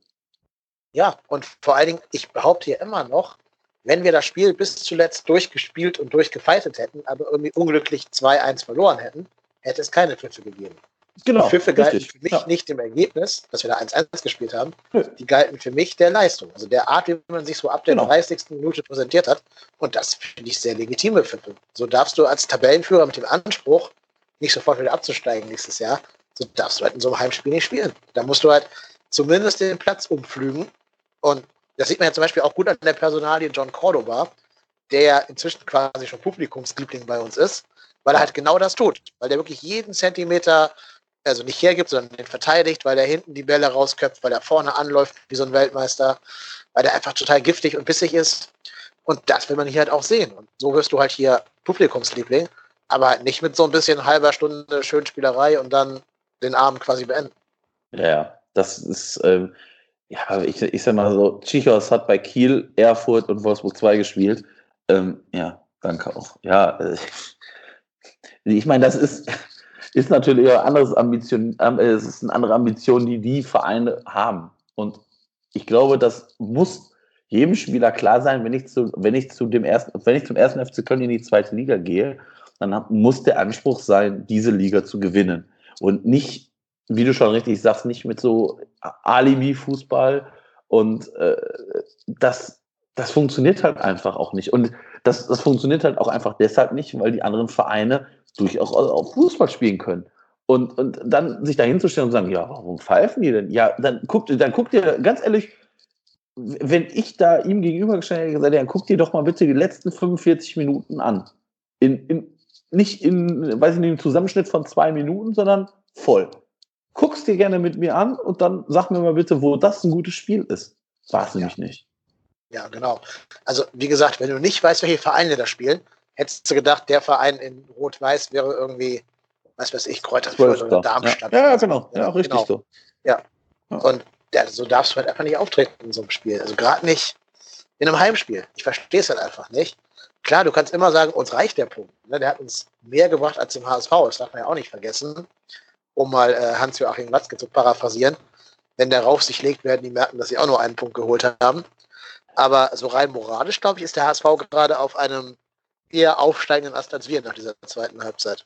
Ja, und vor allen Dingen, ich behaupte hier immer noch, wenn wir das Spiel bis zuletzt durchgespielt und durchgefeitet hätten, aber irgendwie unglücklich 2-1 verloren hätten, hätte es keine Pfiffe gegeben. Genau. Die Pfiffe galten für mich ja. nicht im Ergebnis, dass wir da 1-1 gespielt haben. Nö. Die galten für mich der Leistung. Also der Art, wie man sich so ab der genau. 30. Minute präsentiert hat. Und das finde ich sehr legitime Pfiffe. So darfst du als Tabellenführer mit dem Anspruch, nicht sofort wieder abzusteigen nächstes Jahr, so darfst du halt in so einem Heimspiel nicht spielen. Da musst du halt zumindest den Platz umflügen. Und das sieht man ja zum Beispiel auch gut an der Personalie John Cordoba, der ja inzwischen quasi schon Publikumsliebling bei uns ist, weil er halt genau das tut. Weil der wirklich jeden Zentimeter also nicht hergibt, sondern den verteidigt, weil er hinten die Bälle rausköpft, weil er vorne anläuft wie so ein Weltmeister, weil er einfach total giftig und bissig ist. Und das will man hier halt auch sehen. Und so wirst du halt hier Publikumsliebling, aber halt nicht mit so ein bisschen halber Stunde Schönspielerei und dann den Abend quasi beenden. Ja, das ist, ähm, ja, ich, ich sag mal so, Chichos hat bei Kiel, Erfurt und Wolfsburg 2 gespielt. Ähm, ja, danke auch. Ja, äh, ich meine, das ist, ist natürlich eine anderes Ambition, äh, es ist eine andere Ambition, die die Vereine haben. Und ich glaube, das muss jedem Spieler klar sein, wenn ich zu, wenn ich zu dem ersten, wenn ich zum ersten FC Köln in die zweite Liga gehe, dann muss der Anspruch sein, diese Liga zu gewinnen. Und nicht, wie du schon richtig sagst, nicht mit so Alibi-Fußball. Und äh, das, das funktioniert halt einfach auch nicht. Und das, das funktioniert halt auch einfach deshalb nicht, weil die anderen Vereine durchaus auch Fußball spielen können. Und, und dann sich da hinzustellen und sagen, ja, warum pfeifen die denn? Ja, dann guckt, dann guckt ihr, ganz ehrlich, wenn ich da ihm gegenübergestellt hätte, gesagt, dann guck dir doch mal bitte die letzten 45 Minuten an. In, in, nicht in, weiß ich nicht, im Zusammenschnitt von zwei Minuten, sondern voll. Guck's dir gerne mit mir an und dann sag mir mal bitte, wo das ein gutes Spiel ist. War es ja. nämlich nicht. Ja, genau. Also, wie gesagt, wenn du nicht weißt, welche Vereine da spielen, hättest du gedacht, der Verein in Rot-Weiß wäre irgendwie, was weiß ich, Kräuterfurt oder Darmstadt. Ja, ja genau. Ja, richtig genau. so. Ja. Und ja, so darfst du halt einfach nicht auftreten in so einem Spiel. Also gerade nicht in einem Heimspiel. Ich verstehe es halt einfach nicht. Klar, du kannst immer sagen, uns reicht der Punkt. Ne? Der hat uns mehr gebracht als dem HSV. Das darf man ja auch nicht vergessen. Um mal äh, Hans-Joachim Watzke zu paraphrasieren. Wenn der Rauf sich legt, werden die merken, dass sie auch nur einen Punkt geholt haben. Aber so rein moralisch, glaube ich, ist der HSV gerade auf einem eher aufsteigenden Ast als wir nach dieser zweiten Halbzeit.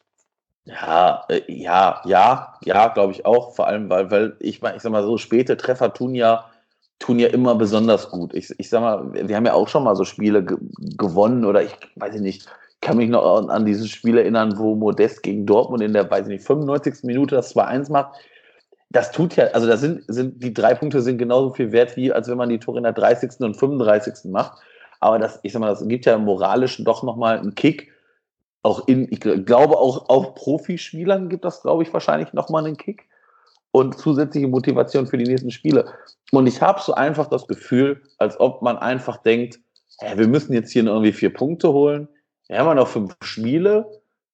Ja, äh, ja, ja, ja, glaube ich auch. Vor allem, weil, weil ich meine, ich sag mal, so späte Treffer tun ja, tun ja immer besonders gut. Ich, ich sag mal, wir haben ja auch schon mal so Spiele ge gewonnen oder ich weiß nicht, kann mich noch an, an dieses Spiel erinnern, wo Modest gegen Dortmund in der, weiß ich nicht, 95. Minute das 2-1 macht. Das tut ja, also da sind, sind, die drei Punkte sind genauso viel wert, wie als wenn man die Tore in der 30. und 35. macht. Aber das, ich sag mal, das gibt ja im moralischen doch nochmal einen Kick, auch in, ich glaube auch auch Profispielern gibt das, glaube ich, wahrscheinlich nochmal einen Kick und zusätzliche Motivation für die nächsten Spiele. Und ich habe so einfach das Gefühl, als ob man einfach denkt, hey, wir müssen jetzt hier irgendwie vier Punkte holen. Wir haben ja noch fünf Spiele.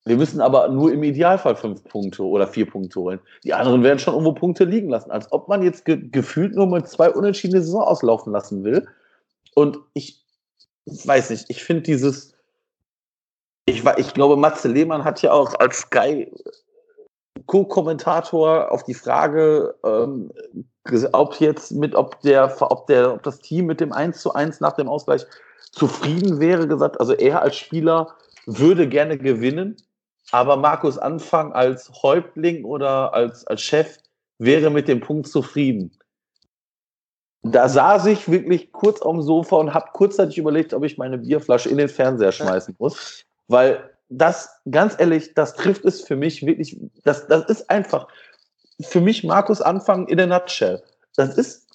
Wir müssen aber nur im Idealfall fünf Punkte oder vier Punkte holen. Die anderen werden schon irgendwo Punkte liegen lassen. Als ob man jetzt ge gefühlt nur mit zwei unentschiedene Saison auslaufen lassen will. Und ich weiß nicht, ich finde dieses, ich, ich glaube, Matze Lehmann hat ja auch als Sky Co-Kommentator auf die Frage, ähm, ob jetzt mit, ob der, ob der, ob das Team mit dem 1 zu 1 nach dem Ausgleich zufrieden wäre, gesagt, also er als Spieler würde gerne gewinnen, aber Markus Anfang als Häuptling oder als, als Chef wäre mit dem Punkt zufrieden. Da saß ich wirklich kurz am Sofa und habe kurzzeitig überlegt, ob ich meine Bierflasche in den Fernseher schmeißen muss. Weil das, ganz ehrlich, das trifft es für mich wirklich, das, das ist einfach für mich Markus Anfang in der Nutshell. Das ist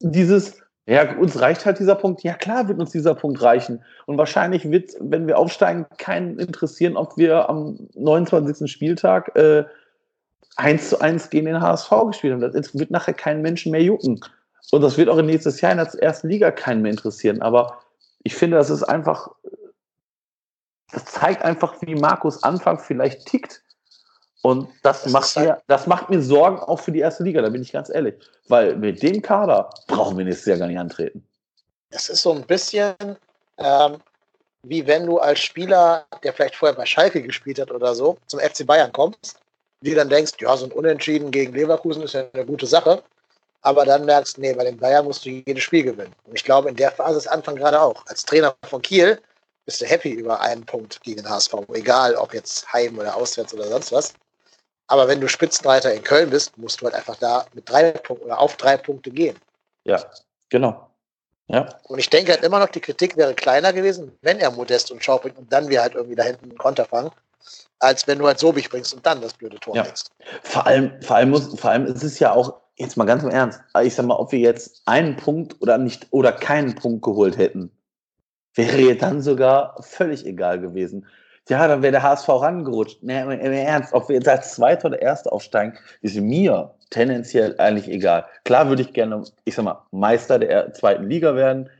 dieses, ja, uns reicht halt dieser Punkt. Ja, klar wird uns dieser Punkt reichen. Und wahrscheinlich wird, wenn wir aufsteigen, keinen interessieren, ob wir am 29. Spieltag äh, 1 zu 1 gegen den HSV gespielt haben. Das wird nachher keinen Menschen mehr jucken. Und das wird auch nächstes Jahr in der ersten Liga keinen mehr interessieren. Aber ich finde, das ist einfach das zeigt einfach, wie Markus Anfang vielleicht tickt. Und das, das macht, mir, das macht mir Sorgen auch für die erste Liga, da bin ich ganz ehrlich. Weil mit dem Kader brauchen wir nächstes Jahr gar nicht antreten. Es ist so ein bisschen ähm, wie wenn du als Spieler, der vielleicht vorher bei Schalke gespielt hat oder so, zum FC Bayern kommst, dir dann denkst, ja, so ein Unentschieden gegen Leverkusen ist ja eine gute Sache. Aber dann merkst, nee, bei den Bayern musst du jedes Spiel gewinnen. Und ich glaube, in der Phase ist Anfang gerade auch. Als Trainer von Kiel bist du happy über einen Punkt gegen den HSV, egal ob jetzt heim oder auswärts oder sonst was. Aber wenn du Spitzenreiter in Köln bist, musst du halt einfach da mit drei Punkten oder auf drei Punkte gehen. Ja, genau. Ja. Und ich denke halt immer noch, die Kritik wäre kleiner gewesen, wenn er Modest und Schau bringt und dann wir halt irgendwie da hinten einen Konter fangen, als wenn du halt Sobich bringst und dann das blöde Tor ja. bringst. Vor allem, vor allem muss, vor allem ist es ja auch, jetzt mal ganz im Ernst, ich sag mal, ob wir jetzt einen Punkt oder nicht oder keinen Punkt geholt hätten, wäre dann sogar völlig egal gewesen. Ja, dann wäre der HSV rangerutscht. Nee, im Ernst, ob wir jetzt als Zweiter oder Erster aufsteigen, ist mir tendenziell eigentlich egal. Klar würde ich gerne, ich sag mal, Meister der zweiten Liga werden,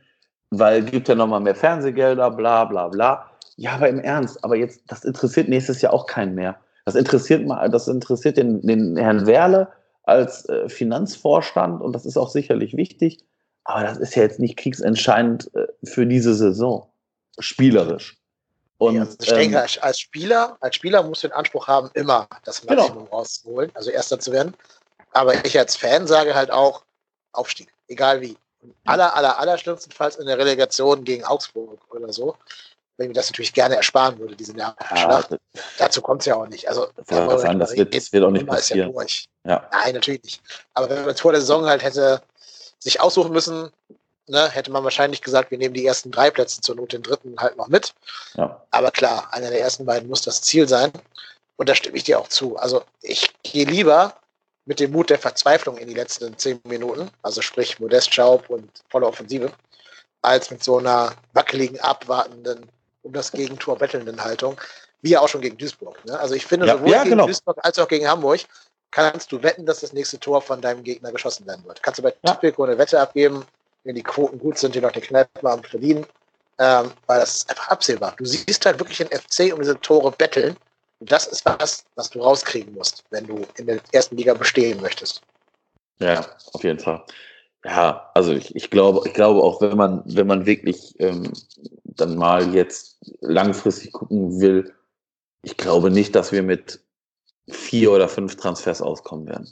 weil gibt ja nochmal mehr Fernsehgelder, bla bla bla. Ja, aber im Ernst, aber jetzt, das interessiert nächstes Jahr auch keinen mehr. Das interessiert mal, das interessiert den, den Herrn Werle als äh, Finanzvorstand und das ist auch sicherlich wichtig. Aber das ist ja jetzt nicht kriegsentscheidend äh, für diese Saison. Spielerisch. Und, ja, also ich denke, ähm, als Spieler, als Spieler musst du den Anspruch haben, immer das genau. Maximum genau. rauszuholen, also Erster zu werden. Aber ich als Fan sage halt auch, Aufstieg, egal wie. aller, aller, aller schlimmstenfalls in der Relegation gegen Augsburg oder so, wenn ich mir das natürlich gerne ersparen würde, diese Nervenschlacht. Ja, Dazu kommt es ja auch nicht. Also, ja, sagen, das, wird, das wird auch nicht passieren. Ja ja. Nein, natürlich nicht. Aber wenn man es vor der Saison halt hätte sich aussuchen müssen, ne, hätte man wahrscheinlich gesagt, wir nehmen die ersten drei Plätze zur Not den dritten halt noch mit. Aber klar, einer der ersten beiden muss das Ziel sein. Und da stimme ich dir auch zu. Also ich gehe lieber mit dem Mut der Verzweiflung in die letzten zehn Minuten, also sprich Modest Schaub und volle Offensive, als mit so einer wackeligen, abwartenden, um das Gegentor bettelnden Haltung, wie ja auch schon gegen Duisburg. Ne? Also ich finde, ja, sowohl ja, gegen genau. Duisburg als auch gegen Hamburg kannst du wetten, dass das nächste Tor von deinem Gegner geschossen werden wird. Kannst du bei ja. Tipico eine Wette abgeben, wenn die Quoten gut sind, die noch den Kneipe am verdienen, ähm, weil das ist einfach absehbar. Du siehst halt wirklich den FC um diese Tore betteln und das ist was, was du rauskriegen musst, wenn du in der ersten Liga bestehen möchtest. Ja, auf jeden Fall. Ja, also ich, ich glaube, ich glaube auch, wenn man, wenn man wirklich ähm, dann mal jetzt langfristig gucken will, ich glaube nicht, dass wir mit vier oder fünf Transfers auskommen werden.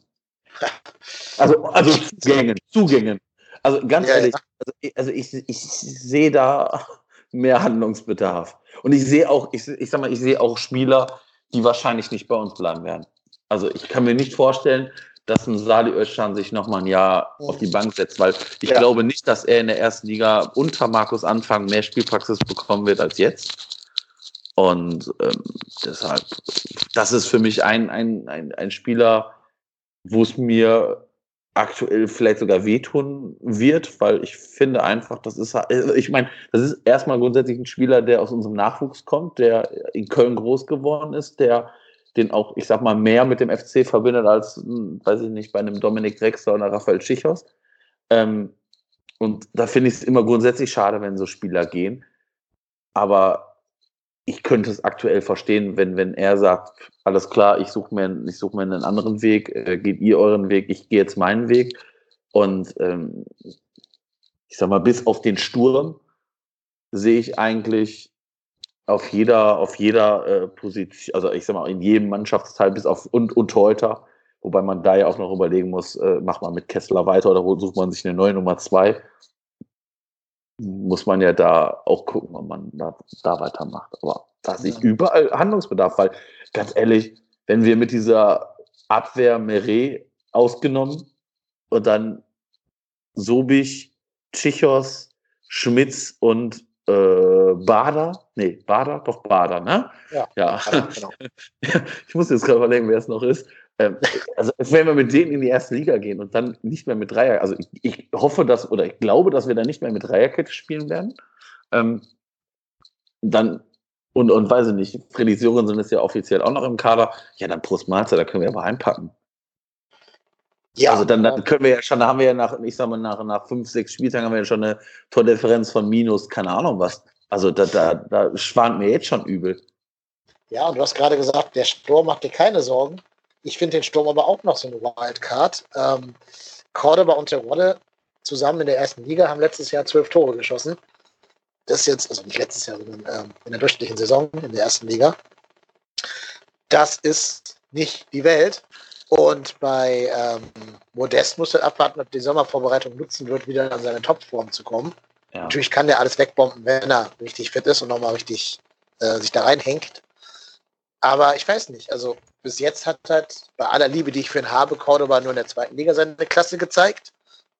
Also, also Zugängen, Zugängen. Also ganz ja, ehrlich, ja. Also, also ich, ich sehe da mehr Handlungsbedarf. Und ich sehe auch, ich, ich sag mal, ich sehe auch Spieler, die wahrscheinlich nicht bei uns bleiben werden. Also ich kann mir nicht vorstellen, dass ein Sali Özcan sich nochmal ein Jahr auf die Bank setzt, weil ich ja. glaube nicht, dass er in der ersten Liga unter Markus Anfang mehr Spielpraxis bekommen wird als jetzt. Und ähm, deshalb, das ist für mich ein, ein, ein, ein Spieler, wo es mir aktuell vielleicht sogar wehtun wird, weil ich finde einfach, das ist, ich meine, das ist erstmal grundsätzlich ein Spieler, der aus unserem Nachwuchs kommt, der in Köln groß geworden ist, der den auch, ich sag mal, mehr mit dem FC verbindet als, hm, weiß ich nicht, bei einem Dominik Drexler oder Raphael Schichos. Ähm, und da finde ich es immer grundsätzlich schade, wenn so Spieler gehen. Aber ich könnte es aktuell verstehen, wenn, wenn er sagt, alles klar, ich suche mir, ich suche mir einen anderen Weg, äh, geht ihr euren Weg, ich gehe jetzt meinen Weg. Und ähm, ich sag mal, bis auf den Sturm sehe ich eigentlich auf jeder, auf jeder äh, Position, also ich sag mal, in jedem Mannschaftsteil bis auf und, und Torhüter, wobei man da ja auch noch überlegen muss, äh, macht man mit Kessler weiter oder sucht man sich eine neue Nummer zwei? Muss man ja da auch gucken, ob man da, da weitermacht. Aber da sehe ich überall Handlungsbedarf, weil ganz ehrlich, wenn wir mit dieser Abwehr Meret ausgenommen und dann Sobich, Tschichos, Schmitz und äh, Bader, nee, Bader, doch Bader, ne? Ja. ja. Genau. ich muss jetzt gerade überlegen, wer es noch ist. Ähm, also wenn wir mit denen in die erste Liga gehen und dann nicht mehr mit Dreier, also ich, ich hoffe, dass, oder ich glaube, dass wir dann nicht mehr mit Dreierkette spielen werden. Ähm, dann, und, und weiß ich nicht, Freddy Sörensen ist ja offiziell auch noch im Kader. Ja, dann Prost Mahlzeit, da können wir aber einpacken. Ja. Also dann, dann können wir ja schon, da haben wir ja nach, ich sag mal, nach, nach fünf, sechs Spieltagen haben wir ja schon eine Tordifferenz von minus, keine Ahnung was. Also da, da, da schwant mir jetzt schon übel. Ja, und du hast gerade gesagt, der Sturm macht dir keine Sorgen. Ich finde den Sturm aber auch noch so eine Wildcard. Ähm, Cordoba und Terodde zusammen in der ersten Liga haben letztes Jahr zwölf Tore geschossen. Das ist jetzt, also nicht letztes Jahr, sondern ähm, in der durchschnittlichen Saison in der ersten Liga. Das ist nicht die Welt. Und bei ähm, Modest muss er abwarten, ob die Sommervorbereitung nutzen wird, wieder an seine Topform zu kommen. Ja. Natürlich kann der alles wegbomben, wenn er richtig fit ist und nochmal richtig äh, sich da reinhängt. Aber ich weiß nicht. Also bis jetzt hat halt bei aller Liebe, die ich für ihn habe, Cordoba nur in der zweiten Liga seine Klasse gezeigt.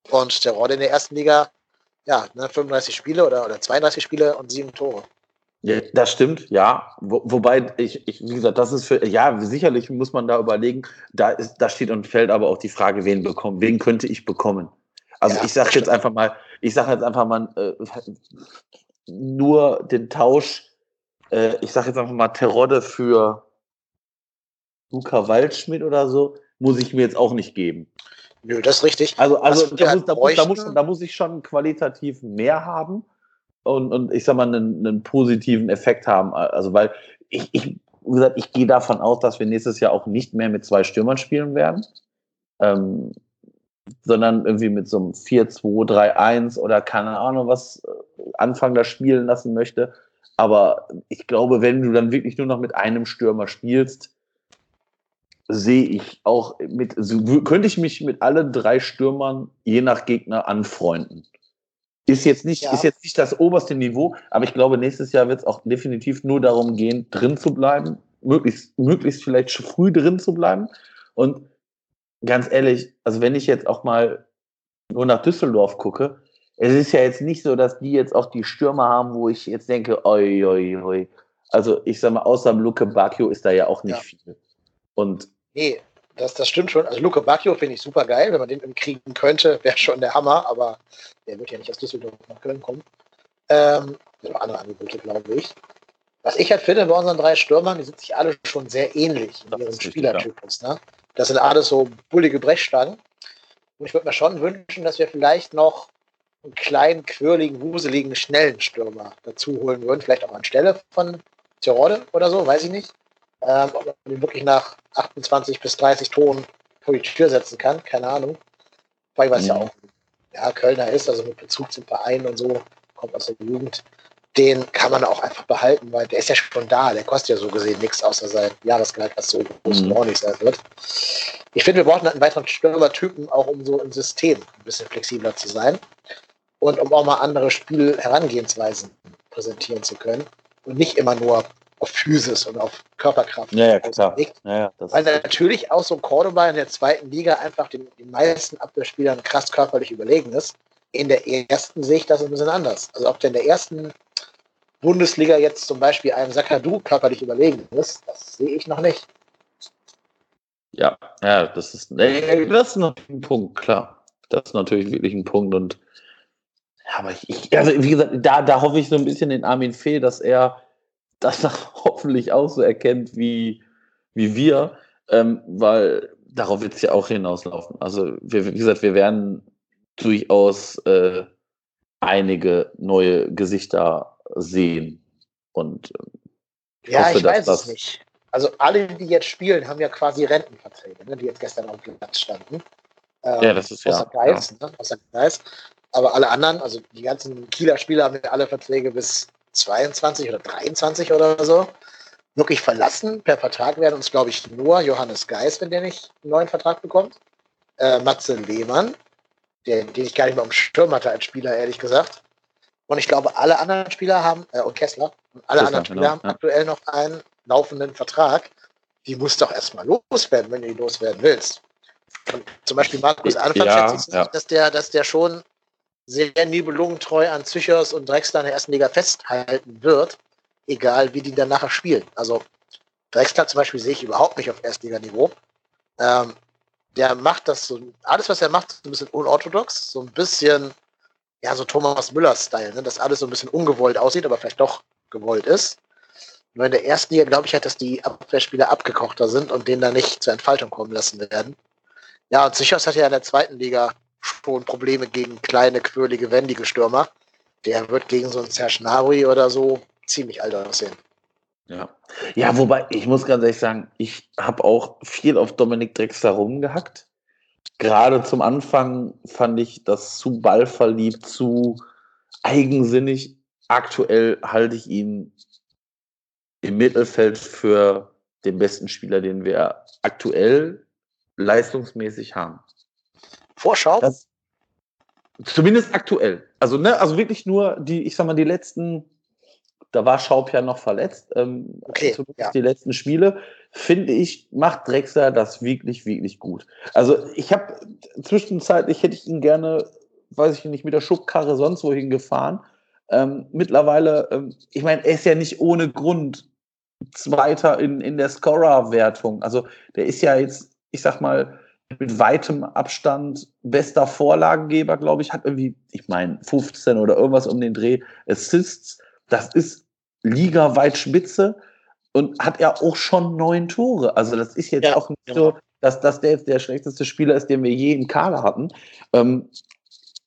Und der Rode in der ersten Liga, ja, ne, 35 Spiele oder, oder 32 Spiele und sieben Tore. Ja, das stimmt, ja. Wo, wobei, ich, ich, wie gesagt, das ist für, ja, sicherlich muss man da überlegen, da, ist, da steht und fällt aber auch die Frage, wen bekommen, wen könnte ich bekommen? Also ja, ich sage jetzt einfach mal, ich sage jetzt einfach mal, äh, nur den Tausch äh, ich sage jetzt einfach mal Terodde für Luca Waldschmidt oder so, muss ich mir jetzt auch nicht geben. Nö, das ist richtig. Also, also da, muss, da, muss, da, muss, da, muss, ich schon qualitativ mehr haben und, und ich sag mal, einen, einen positiven Effekt haben. Also, weil ich, ich wie gesagt, ich gehe davon aus, dass wir nächstes Jahr auch nicht mehr mit zwei Stürmern spielen werden, ähm, sondern irgendwie mit so einem 4-2-3-1 oder keine Ahnung, was äh, Anfang da spielen lassen möchte. Aber ich glaube, wenn du dann wirklich nur noch mit einem Stürmer spielst, sehe ich auch mit, könnte ich mich mit allen drei Stürmern je nach Gegner anfreunden. Ist jetzt nicht, ja. ist jetzt nicht das oberste Niveau, aber ich glaube, nächstes Jahr wird es auch definitiv nur darum gehen, drin zu bleiben, möglichst, möglichst vielleicht früh drin zu bleiben. Und ganz ehrlich, also wenn ich jetzt auch mal nur nach Düsseldorf gucke, es ist ja jetzt nicht so, dass die jetzt auch die Stürmer haben, wo ich jetzt denke, oi, oi, oi. Also ich sag mal, außer Luke Bacchio ist da ja auch nicht ja. viel. Und nee, das, das stimmt schon. Also Luke Bacchio finde ich super geil. Wenn man den kriegen könnte, wäre schon der Hammer, aber der wird ja nicht aus Düsseldorf nach Köln kommen. Ähm, noch andere Angebote, glaube ich. Was ich halt finde bei unseren drei Stürmern, die sind sich alle schon sehr ähnlich in ihrem Spielertypus. Ne? Das sind alles so bullige Brechstangen. Und ich würde mir schon wünschen, dass wir vielleicht noch einen kleinen, quirligen, wuseligen, schnellen Stürmer dazu holen würden. Vielleicht auch anstelle von Tirode oder so, weiß ich nicht. Ähm, ob man den wirklich nach 28 bis 30 Toren vor die Tür setzen kann, keine Ahnung. Weil was mhm. ja auch ja, Kölner ist, also mit Bezug zum Verein und so, kommt aus der Jugend den kann man auch einfach behalten, weil der ist ja schon da. Der kostet ja so gesehen nichts, außer sein Jahresgehalt, was so groß mhm. auch nicht sein wird. Ich finde, wir brauchen halt einen weiteren Stürmertypen, auch um so im System ein bisschen flexibler zu sein und um auch mal andere Spielherangehensweisen präsentieren zu können und nicht immer nur auf Physis und auf Körperkraft. Ja, ja klar. Ja, ja, Weil natürlich auch so ein Cordoba in der zweiten Liga einfach den, den meisten Abwehrspielern krass körperlich überlegen ist. In der ersten sehe ich das ein bisschen anders. Also ob der in der ersten Bundesliga jetzt zum Beispiel einem Sakadu körperlich überlegen ist, das sehe ich noch nicht. Ja, ja, das ist, das ist natürlich ein Punkt, klar. Das ist natürlich wirklich ein Punkt und ja, aber ich, ich, also wie gesagt, da, da hoffe ich so ein bisschen in Armin Fee, dass er das hoffentlich auch so erkennt wie, wie wir, ähm, weil darauf wird es ja auch hinauslaufen. Also, wir, wie gesagt, wir werden durchaus äh, einige neue Gesichter sehen. Und ich ja, hoffe, ich weiß es nicht. Also alle, die jetzt spielen, haben ja quasi Rentenverträge, ne, die jetzt gestern auf dem Platz standen. Ähm, ja, das ist ja. Außer Geist, ja. Ne, außer Geist. Aber alle anderen, also die ganzen Kieler Spieler haben ja alle Verträge bis 22 oder 23 oder so. Wirklich verlassen per Vertrag werden uns, glaube ich, nur Johannes Geist, wenn der nicht einen neuen Vertrag bekommt. Äh, Matze Lehmann, den, den ich gar nicht mehr um Sturm hatte als Spieler, ehrlich gesagt. Und ich glaube, alle anderen Spieler haben, äh, und Kessler, und alle Kessler, anderen Spieler genau, haben ja. aktuell noch einen laufenden Vertrag. Die musst doch erstmal loswerden, wenn du die loswerden willst. Und zum Beispiel Markus Anfang ja, schätze ich ja. dass der, dass der schon sehr nibelungentreu an Zychers und Drexler in der ersten Liga festhalten wird, egal wie die dann nachher spielen. Also Drexler zum Beispiel sehe ich überhaupt nicht auf Erstliganiveau. Ähm, der macht das so, alles was er macht, ist ein bisschen unorthodox, so ein bisschen ja, so Thomas Müller-Style, ne? dass alles so ein bisschen ungewollt aussieht, aber vielleicht doch gewollt ist. Nur in der ersten Liga glaube ich halt, dass die Abwehrspieler abgekochter sind und den da nicht zur Entfaltung kommen lassen werden. Ja, und Sichos hat ja in der zweiten Liga schon Probleme gegen kleine, quirlige, wendige Stürmer. Der wird gegen so einen Serge Gnabry oder so ziemlich alt aussehen. Ja. ja, wobei, ich muss ganz ehrlich sagen, ich habe auch viel auf Dominik Drexler rumgehackt gerade zum Anfang fand ich das zu ballverliebt, zu eigensinnig. Aktuell halte ich ihn im Mittelfeld für den besten Spieler, den wir aktuell leistungsmäßig haben. Vorschau? Das, zumindest aktuell. Also, ne, also wirklich nur die, ich sag mal, die letzten da war Schaub ja noch verletzt. Ähm, okay, ja. Die letzten Spiele, finde ich, macht Drexler das wirklich, wirklich gut. Also ich habe zwischenzeitlich hätte ich ihn gerne, weiß ich nicht, mit der Schubkarre sonst wohin gefahren. Ähm, mittlerweile, ähm, ich meine, er ist ja nicht ohne Grund Zweiter in, in der Scorer-Wertung. Also der ist ja jetzt, ich sag mal, mit weitem Abstand bester Vorlagengeber, glaube ich, hat irgendwie, ich meine, 15 oder irgendwas um den Dreh Assists das ist ligaweit Spitze und hat ja auch schon neun Tore. Also das ist jetzt ja, auch nicht genau. so, dass, dass der jetzt der schlechteste Spieler ist, den wir je im Kader hatten. Ähm,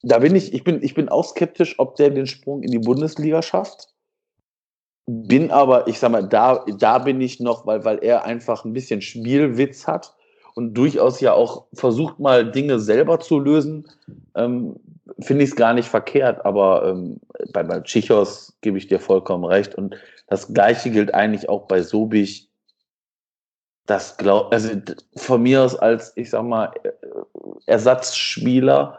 da bin ich, ich bin, ich bin auch skeptisch, ob der den Sprung in die Bundesliga schafft. Bin aber, ich sag mal, da, da bin ich noch, weil, weil er einfach ein bisschen Spielwitz hat und durchaus ja auch versucht mal Dinge selber zu lösen. Ähm, finde ich es gar nicht verkehrt, aber ähm, bei, bei Chichos gebe ich dir vollkommen recht. Und das Gleiche gilt eigentlich auch bei Sobich. Das glaub, also von mir aus als, ich sag mal, Ersatzspieler,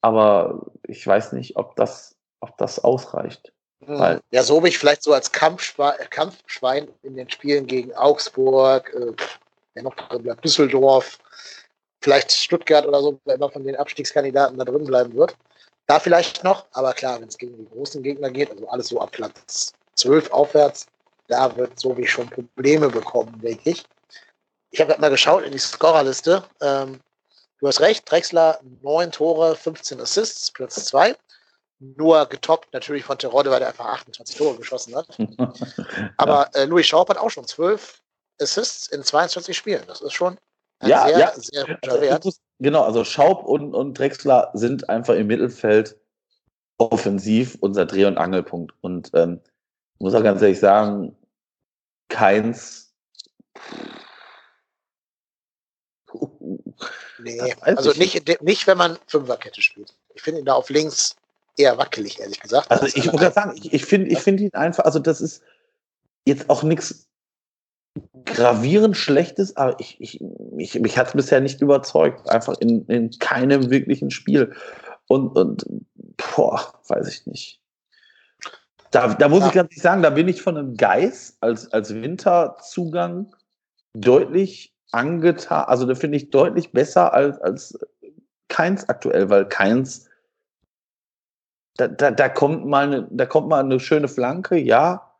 aber ich weiß nicht, ob das, ob das ausreicht. Hm. Weil, ja, Sobich vielleicht so als Kampfschwein, Kampfschwein in den Spielen gegen Augsburg, äh, ja noch Düsseldorf, vielleicht Stuttgart oder so, wenn man von den Abstiegskandidaten da drin bleiben wird. Da vielleicht noch, aber klar, wenn es gegen die großen Gegner geht, also alles so ab Platz 12 aufwärts, da wird so wie schon Probleme bekommen, denke ich. Ich habe gerade mal geschaut in die Scorerliste. Ähm, du hast recht, Drexler 9 Tore, 15 Assists, Platz 2. Nur getoppt natürlich von Terodde, weil er einfach 28 Tore geschossen hat. Aber äh, Louis Schaub hat auch schon 12 Assists in 22 Spielen. Das ist schon ein ja, sehr, ja. sehr guter Wert. Genau, also Schaub und, und Drexler sind einfach im Mittelfeld offensiv unser Dreh- und Angelpunkt. Und ähm, muss auch ganz ehrlich sagen, keins. Nee, also nicht, nicht, wenn man Fünferkette spielt. Ich finde ihn da auf links eher wackelig, ehrlich gesagt. Also ich muss gerade sagen, ich, ich finde ich find ihn einfach, also das ist jetzt auch nichts gravierend Schlechtes, aber ich, ich, mich, mich hat es bisher nicht überzeugt. Einfach in, in keinem wirklichen Spiel. Und, und boah, weiß ich nicht. Da, da muss ja. ich ganz ehrlich sagen, da bin ich von einem Geist als, als Winterzugang deutlich angetan. Also da finde ich deutlich besser als, als Keins aktuell, weil Keins, da, da, da, kommt mal eine, da kommt mal eine schöne Flanke, ja,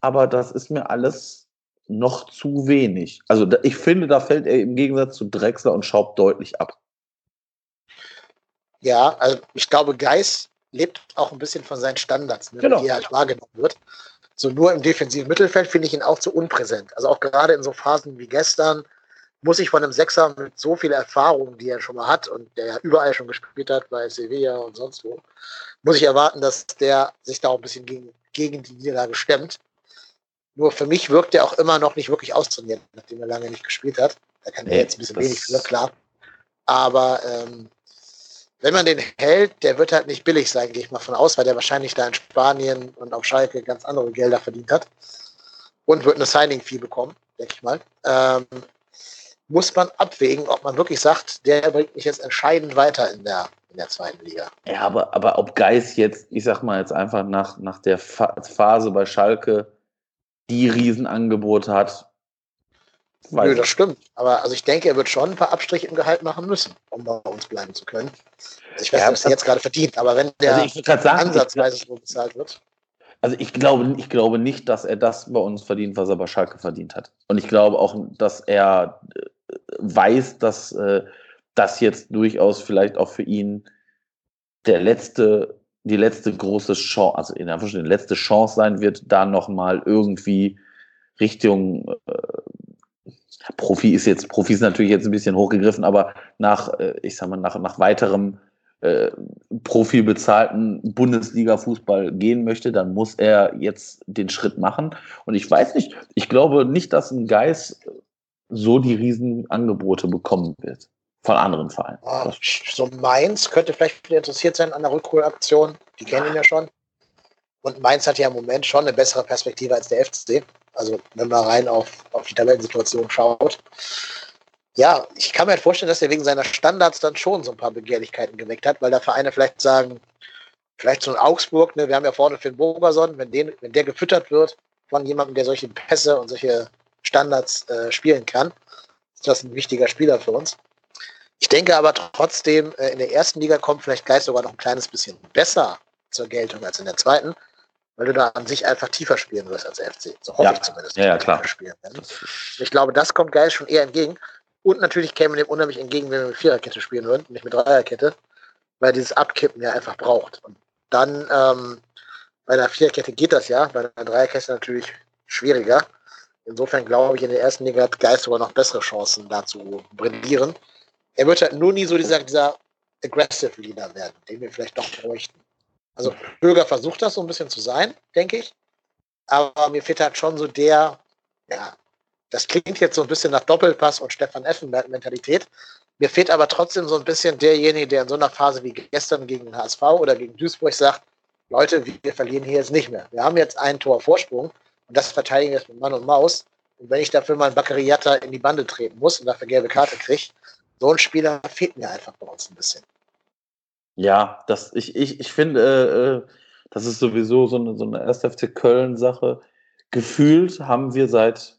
aber das ist mir alles noch zu wenig. Also ich finde, da fällt er im Gegensatz zu Drexler und Schaub deutlich ab. Ja, also ich glaube, Geist lebt auch ein bisschen von seinen Standards, ne, genau. die er halt wahrgenommen wird. So nur im defensiven Mittelfeld finde ich ihn auch zu unpräsent. Also auch gerade in so Phasen wie gestern muss ich von einem Sechser mit so viel Erfahrung, die er schon mal hat und der ja überall schon gespielt hat, bei Sevilla und sonst wo, muss ich erwarten, dass der sich da auch ein bisschen gegen, gegen die Niederlage stemmt. Nur für mich wirkt er auch immer noch nicht wirklich austrainiert, nachdem er lange nicht gespielt hat. Da kann er jetzt ein bisschen wenig für, klar. Aber ähm, wenn man den hält, der wird halt nicht billig sein, gehe ich mal von aus, weil der wahrscheinlich da in Spanien und auf Schalke ganz andere Gelder verdient hat und wird eine Signing-Fee bekommen, denke ich mal. Ähm, muss man abwägen, ob man wirklich sagt, der bringt mich jetzt entscheidend weiter in der, in der zweiten Liga. Ja, aber, aber ob Geis jetzt, ich sag mal jetzt einfach nach, nach der Phase bei Schalke die Riesenangebote hat, Weiß Nö, das stimmt. Aber also ich denke, er wird schon ein paar Abstriche im Gehalt machen müssen, um bei uns bleiben zu können. Also ich weiß ja, nicht, was er jetzt gerade verdient, aber wenn der also sagen, ansatzweise so bezahlt wird. Also ich glaube, ich glaube nicht, dass er das bei uns verdient, was er bei Schalke verdient hat. Und ich glaube auch, dass er äh, weiß, dass äh, das jetzt durchaus vielleicht auch für ihn der letzte, die letzte große Chance, also in Anführungsstrichen, letzte Chance sein wird, da nochmal irgendwie Richtung äh, Profi ist jetzt, Profi ist natürlich jetzt ein bisschen hochgegriffen, aber nach, äh, ich sag mal, nach, nach weiterem äh, Profi bezahlten Bundesliga-Fußball gehen möchte, dann muss er jetzt den Schritt machen. Und ich weiß nicht, ich glaube nicht, dass ein Geist so die Riesenangebote bekommen wird von anderen Vereinen. Ah, so Mainz könnte vielleicht interessiert sein an der Rückholaktion. Die kennen ihn ja schon. Und Mainz hat ja im Moment schon eine bessere Perspektive als der FC. Also wenn man rein auf, auf die Tabellensituation schaut. Ja, ich kann mir halt vorstellen, dass er wegen seiner Standards dann schon so ein paar Begehrlichkeiten geweckt hat, weil da Vereine vielleicht sagen, vielleicht so ein Augsburg, ne, wir haben ja vorne Finn Bogerson, wenn, den, wenn der gefüttert wird von jemandem, der solche Pässe und solche Standards äh, spielen kann, ist das ein wichtiger Spieler für uns. Ich denke aber trotzdem, äh, in der ersten Liga kommt vielleicht Geist sogar noch ein kleines bisschen besser zur Geltung als in der zweiten weil du da an sich einfach tiefer spielen wirst als FC. So hoffe ja. ich zumindest. Ja, ja klar. Ich glaube, das kommt Geil schon eher entgegen. Und natürlich käme dem unheimlich entgegen, wenn wir mit Viererkette spielen würden, nicht mit Dreierkette, weil dieses Abkippen ja einfach braucht. Und dann ähm, bei einer Viererkette geht das ja, bei einer Dreierkette natürlich schwieriger. Insofern glaube ich, in der ersten Liga hat Geist sogar noch bessere Chancen, da zu brillieren. Er wird halt nur nie so dieser, dieser Aggressive Leader werden, den wir vielleicht doch bräuchten. Also Bürger versucht das so ein bisschen zu sein, denke ich. Aber mir fehlt halt schon so der, ja, das klingt jetzt so ein bisschen nach Doppelpass und Stefan Effenberg-Mentalität. Mir fehlt aber trotzdem so ein bisschen derjenige, der in so einer Phase wie gestern gegen den HSV oder gegen Duisburg sagt, Leute, wir verlieren hier jetzt nicht mehr. Wir haben jetzt ein Tor Vorsprung und das verteidigen wir jetzt mit Mann und Maus. Und wenn ich dafür mal einen Baccariata in die Bande treten muss und dafür gelbe Karte kriege, so ein Spieler fehlt mir einfach bei uns ein bisschen. Ja, das, ich, ich, ich finde, äh, äh das ist sowieso so eine, so eine 1. FC Köln-Sache. Gefühlt haben wir seit,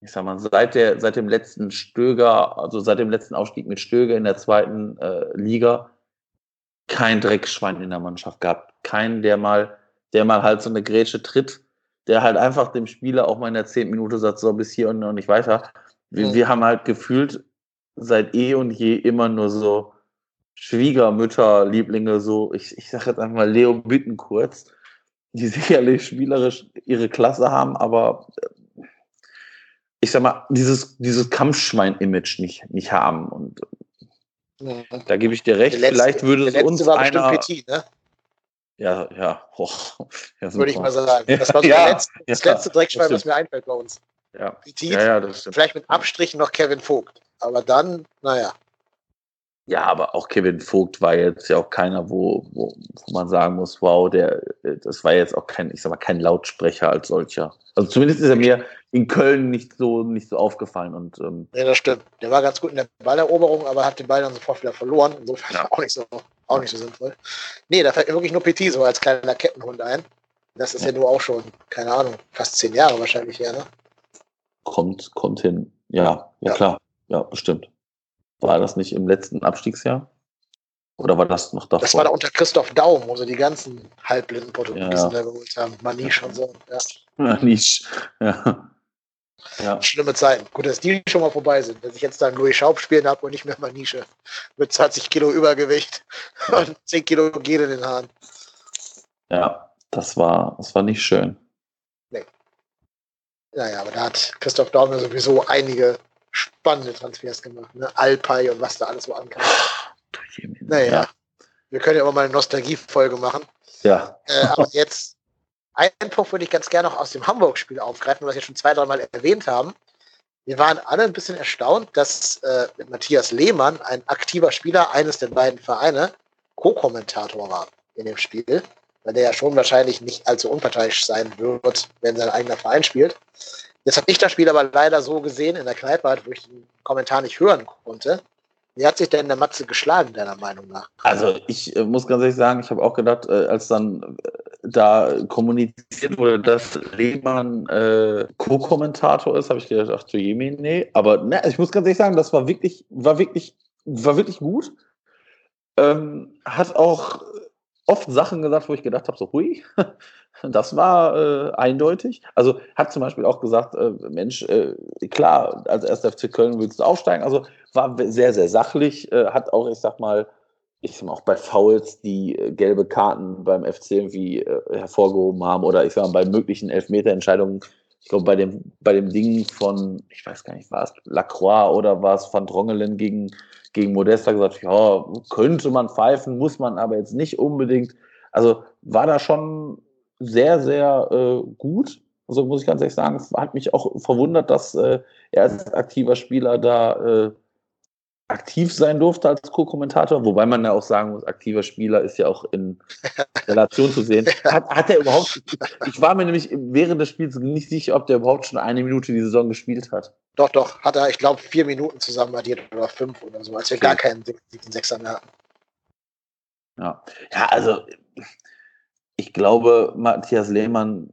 ich sag mal, seit, der, seit dem letzten Stöger, also seit dem letzten Aufstieg mit Stöger in der zweiten äh, Liga, kein Dreckschwein in der Mannschaft gehabt. Keinen, der mal, der mal halt so eine Grätsche tritt. der halt einfach dem Spieler auch mal in der zehnten Minute sagt, so bis hier und noch nicht weiter. Wir, mhm. wir haben halt gefühlt seit eh und je immer nur so Schwiegermütter, Lieblinge, so, ich, ich sage jetzt einfach mal Leo Bittenkurz, die sicherlich spielerisch ihre Klasse haben, aber ich sag mal, dieses, dieses Kampfschwein-Image nicht, nicht haben. Und ja. da gebe ich dir recht, letzte, vielleicht würde es uns einer... Petit, ne? Ja, ja. Oh, ja würde ich mal sagen. Das war so ja, letzte, das ja, letzte Dreckschwein, was mir einfällt bei uns. Ja. Petit, ja, ja, das vielleicht mit Abstrichen noch Kevin Vogt. Aber dann, naja. Ja, aber auch Kevin Vogt war jetzt ja auch keiner, wo, wo, wo man sagen muss, wow, der, das war jetzt auch kein, ich sag mal, kein Lautsprecher als solcher. Also zumindest ist er mir in Köln nicht so, nicht so aufgefallen. Und, ähm, ja, das stimmt. Der war ganz gut in der Balleroberung, aber hat den Ball dann sofort wieder verloren. Insofern ja. auch nicht so, auch nicht so sinnvoll. Nee, da fällt mir wirklich nur Petit so als kleiner Kettenhund ein. Das ist ja, ja nur auch schon, keine Ahnung, fast zehn Jahre wahrscheinlich her, ne? Kommt, kommt hin. Ja, ja, ja. klar. Ja, bestimmt. War das nicht im letzten Abstiegsjahr? Oder war das noch davor? Das war da unter Christoph Daum, wo sie die ganzen halbblinden Portugiesen ja, ja. geholt haben. Maniche und so. Ja. Maniche, ja. Ja. Schlimme Zeiten. Gut, dass die schon mal vorbei sind. Wenn ich jetzt dann Louis Schaub spielen habe und nicht mehr Maniche. Mit 20 Kilo Übergewicht und 10 Kilo Gel in den Haaren. Ja, das war, das war nicht schön. Nee. Naja, aber da hat Christoph Daum ja sowieso einige spannende Transfers gemacht. Ne? Alpay und was da alles so ankam. Naja, ja. wir können ja immer mal eine Nostalgie-Folge machen. Ja. Äh, aber jetzt, einen Punkt würde ich ganz gerne noch aus dem Hamburg-Spiel aufgreifen, was wir schon zwei, drei Mal erwähnt haben. Wir waren alle ein bisschen erstaunt, dass äh, Matthias Lehmann, ein aktiver Spieler eines der beiden Vereine, Co-Kommentator war in dem Spiel, weil der ja schon wahrscheinlich nicht allzu unparteiisch sein wird, wenn sein eigener Verein spielt. Jetzt habe ich das Spiel aber leider so gesehen in der Kneipe, wo ich den Kommentar nicht hören konnte. Wie hat sich denn der Matze geschlagen, deiner Meinung nach? Also ich äh, muss ganz ehrlich sagen, ich habe auch gedacht, äh, als dann äh, da kommuniziert wurde, dass Lehmann äh, Co-Kommentator ist, habe ich gedacht, ach du Jemi, nee. Aber ne, ich muss ganz ehrlich sagen, das war wirklich, war wirklich, war wirklich gut. Ähm, hat auch oft Sachen gesagt, wo ich gedacht habe, so hui, das war äh, eindeutig. Also hat zum Beispiel auch gesagt, äh, Mensch, äh, klar, als erster FC Köln willst du aufsteigen. Also war sehr, sehr sachlich, äh, hat auch, ich sag mal, ich sag mal, auch bei Fouls, die äh, gelbe Karten beim FC irgendwie äh, hervorgehoben haben oder ich sag mal, bei möglichen Elfmeterentscheidungen, ich glaube, bei dem, bei dem Ding von, ich weiß gar nicht, war es Lacroix oder war es Van Drongelen gegen, gegen Modesta gesagt, ja, könnte man pfeifen, muss man aber jetzt nicht unbedingt. Also war da schon sehr, sehr äh, gut. Also muss ich ganz ehrlich sagen, hat mich auch verwundert, dass äh, er als aktiver Spieler da äh, aktiv sein durfte als Co-Kommentator, wobei man ja auch sagen muss, aktiver Spieler ist ja auch in Relation zu sehen. Hat, hat er überhaupt, ich war mir nämlich während des Spiels nicht sicher, ob der überhaupt schon eine Minute die Saison gespielt hat. Doch, doch, hat er, ich glaube, vier Minuten zusammen addiert oder fünf oder so, als wir okay. gar keinen siebten Sechser mehr hatten. Ja, ja also ich glaube, Matthias Lehmann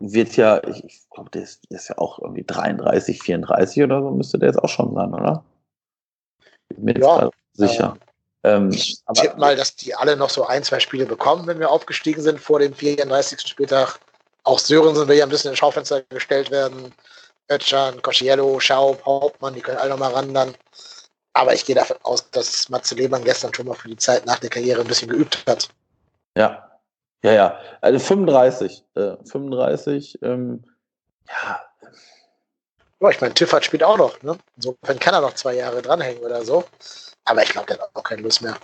wird ja, ich, ich glaube, der ist, der ist, ja auch irgendwie 33, 34 oder so, müsste der jetzt auch schon sein, oder? Bin mir ja, sicher. Ähm, ich tippe mal, dass die alle noch so ein, zwei Spiele bekommen, wenn wir aufgestiegen sind vor dem 34. Spieltag. Auch Sörensen will ja ein bisschen ins Schaufenster gestellt werden. Ötchan, Cosciello, Schaub, Hauptmann, die können alle noch mal ran dann. Aber ich gehe davon aus, dass Matze Lehmann gestern schon mal für die Zeit nach der Karriere ein bisschen geübt hat. Ja, ja, ja. Also 35. Äh, 35, ähm, ja. Ja, ich meine, Tiffert spielt auch noch, ne? Insofern kann er noch zwei Jahre dranhängen oder so. Aber ich glaube, der hat auch keine Lust mehr.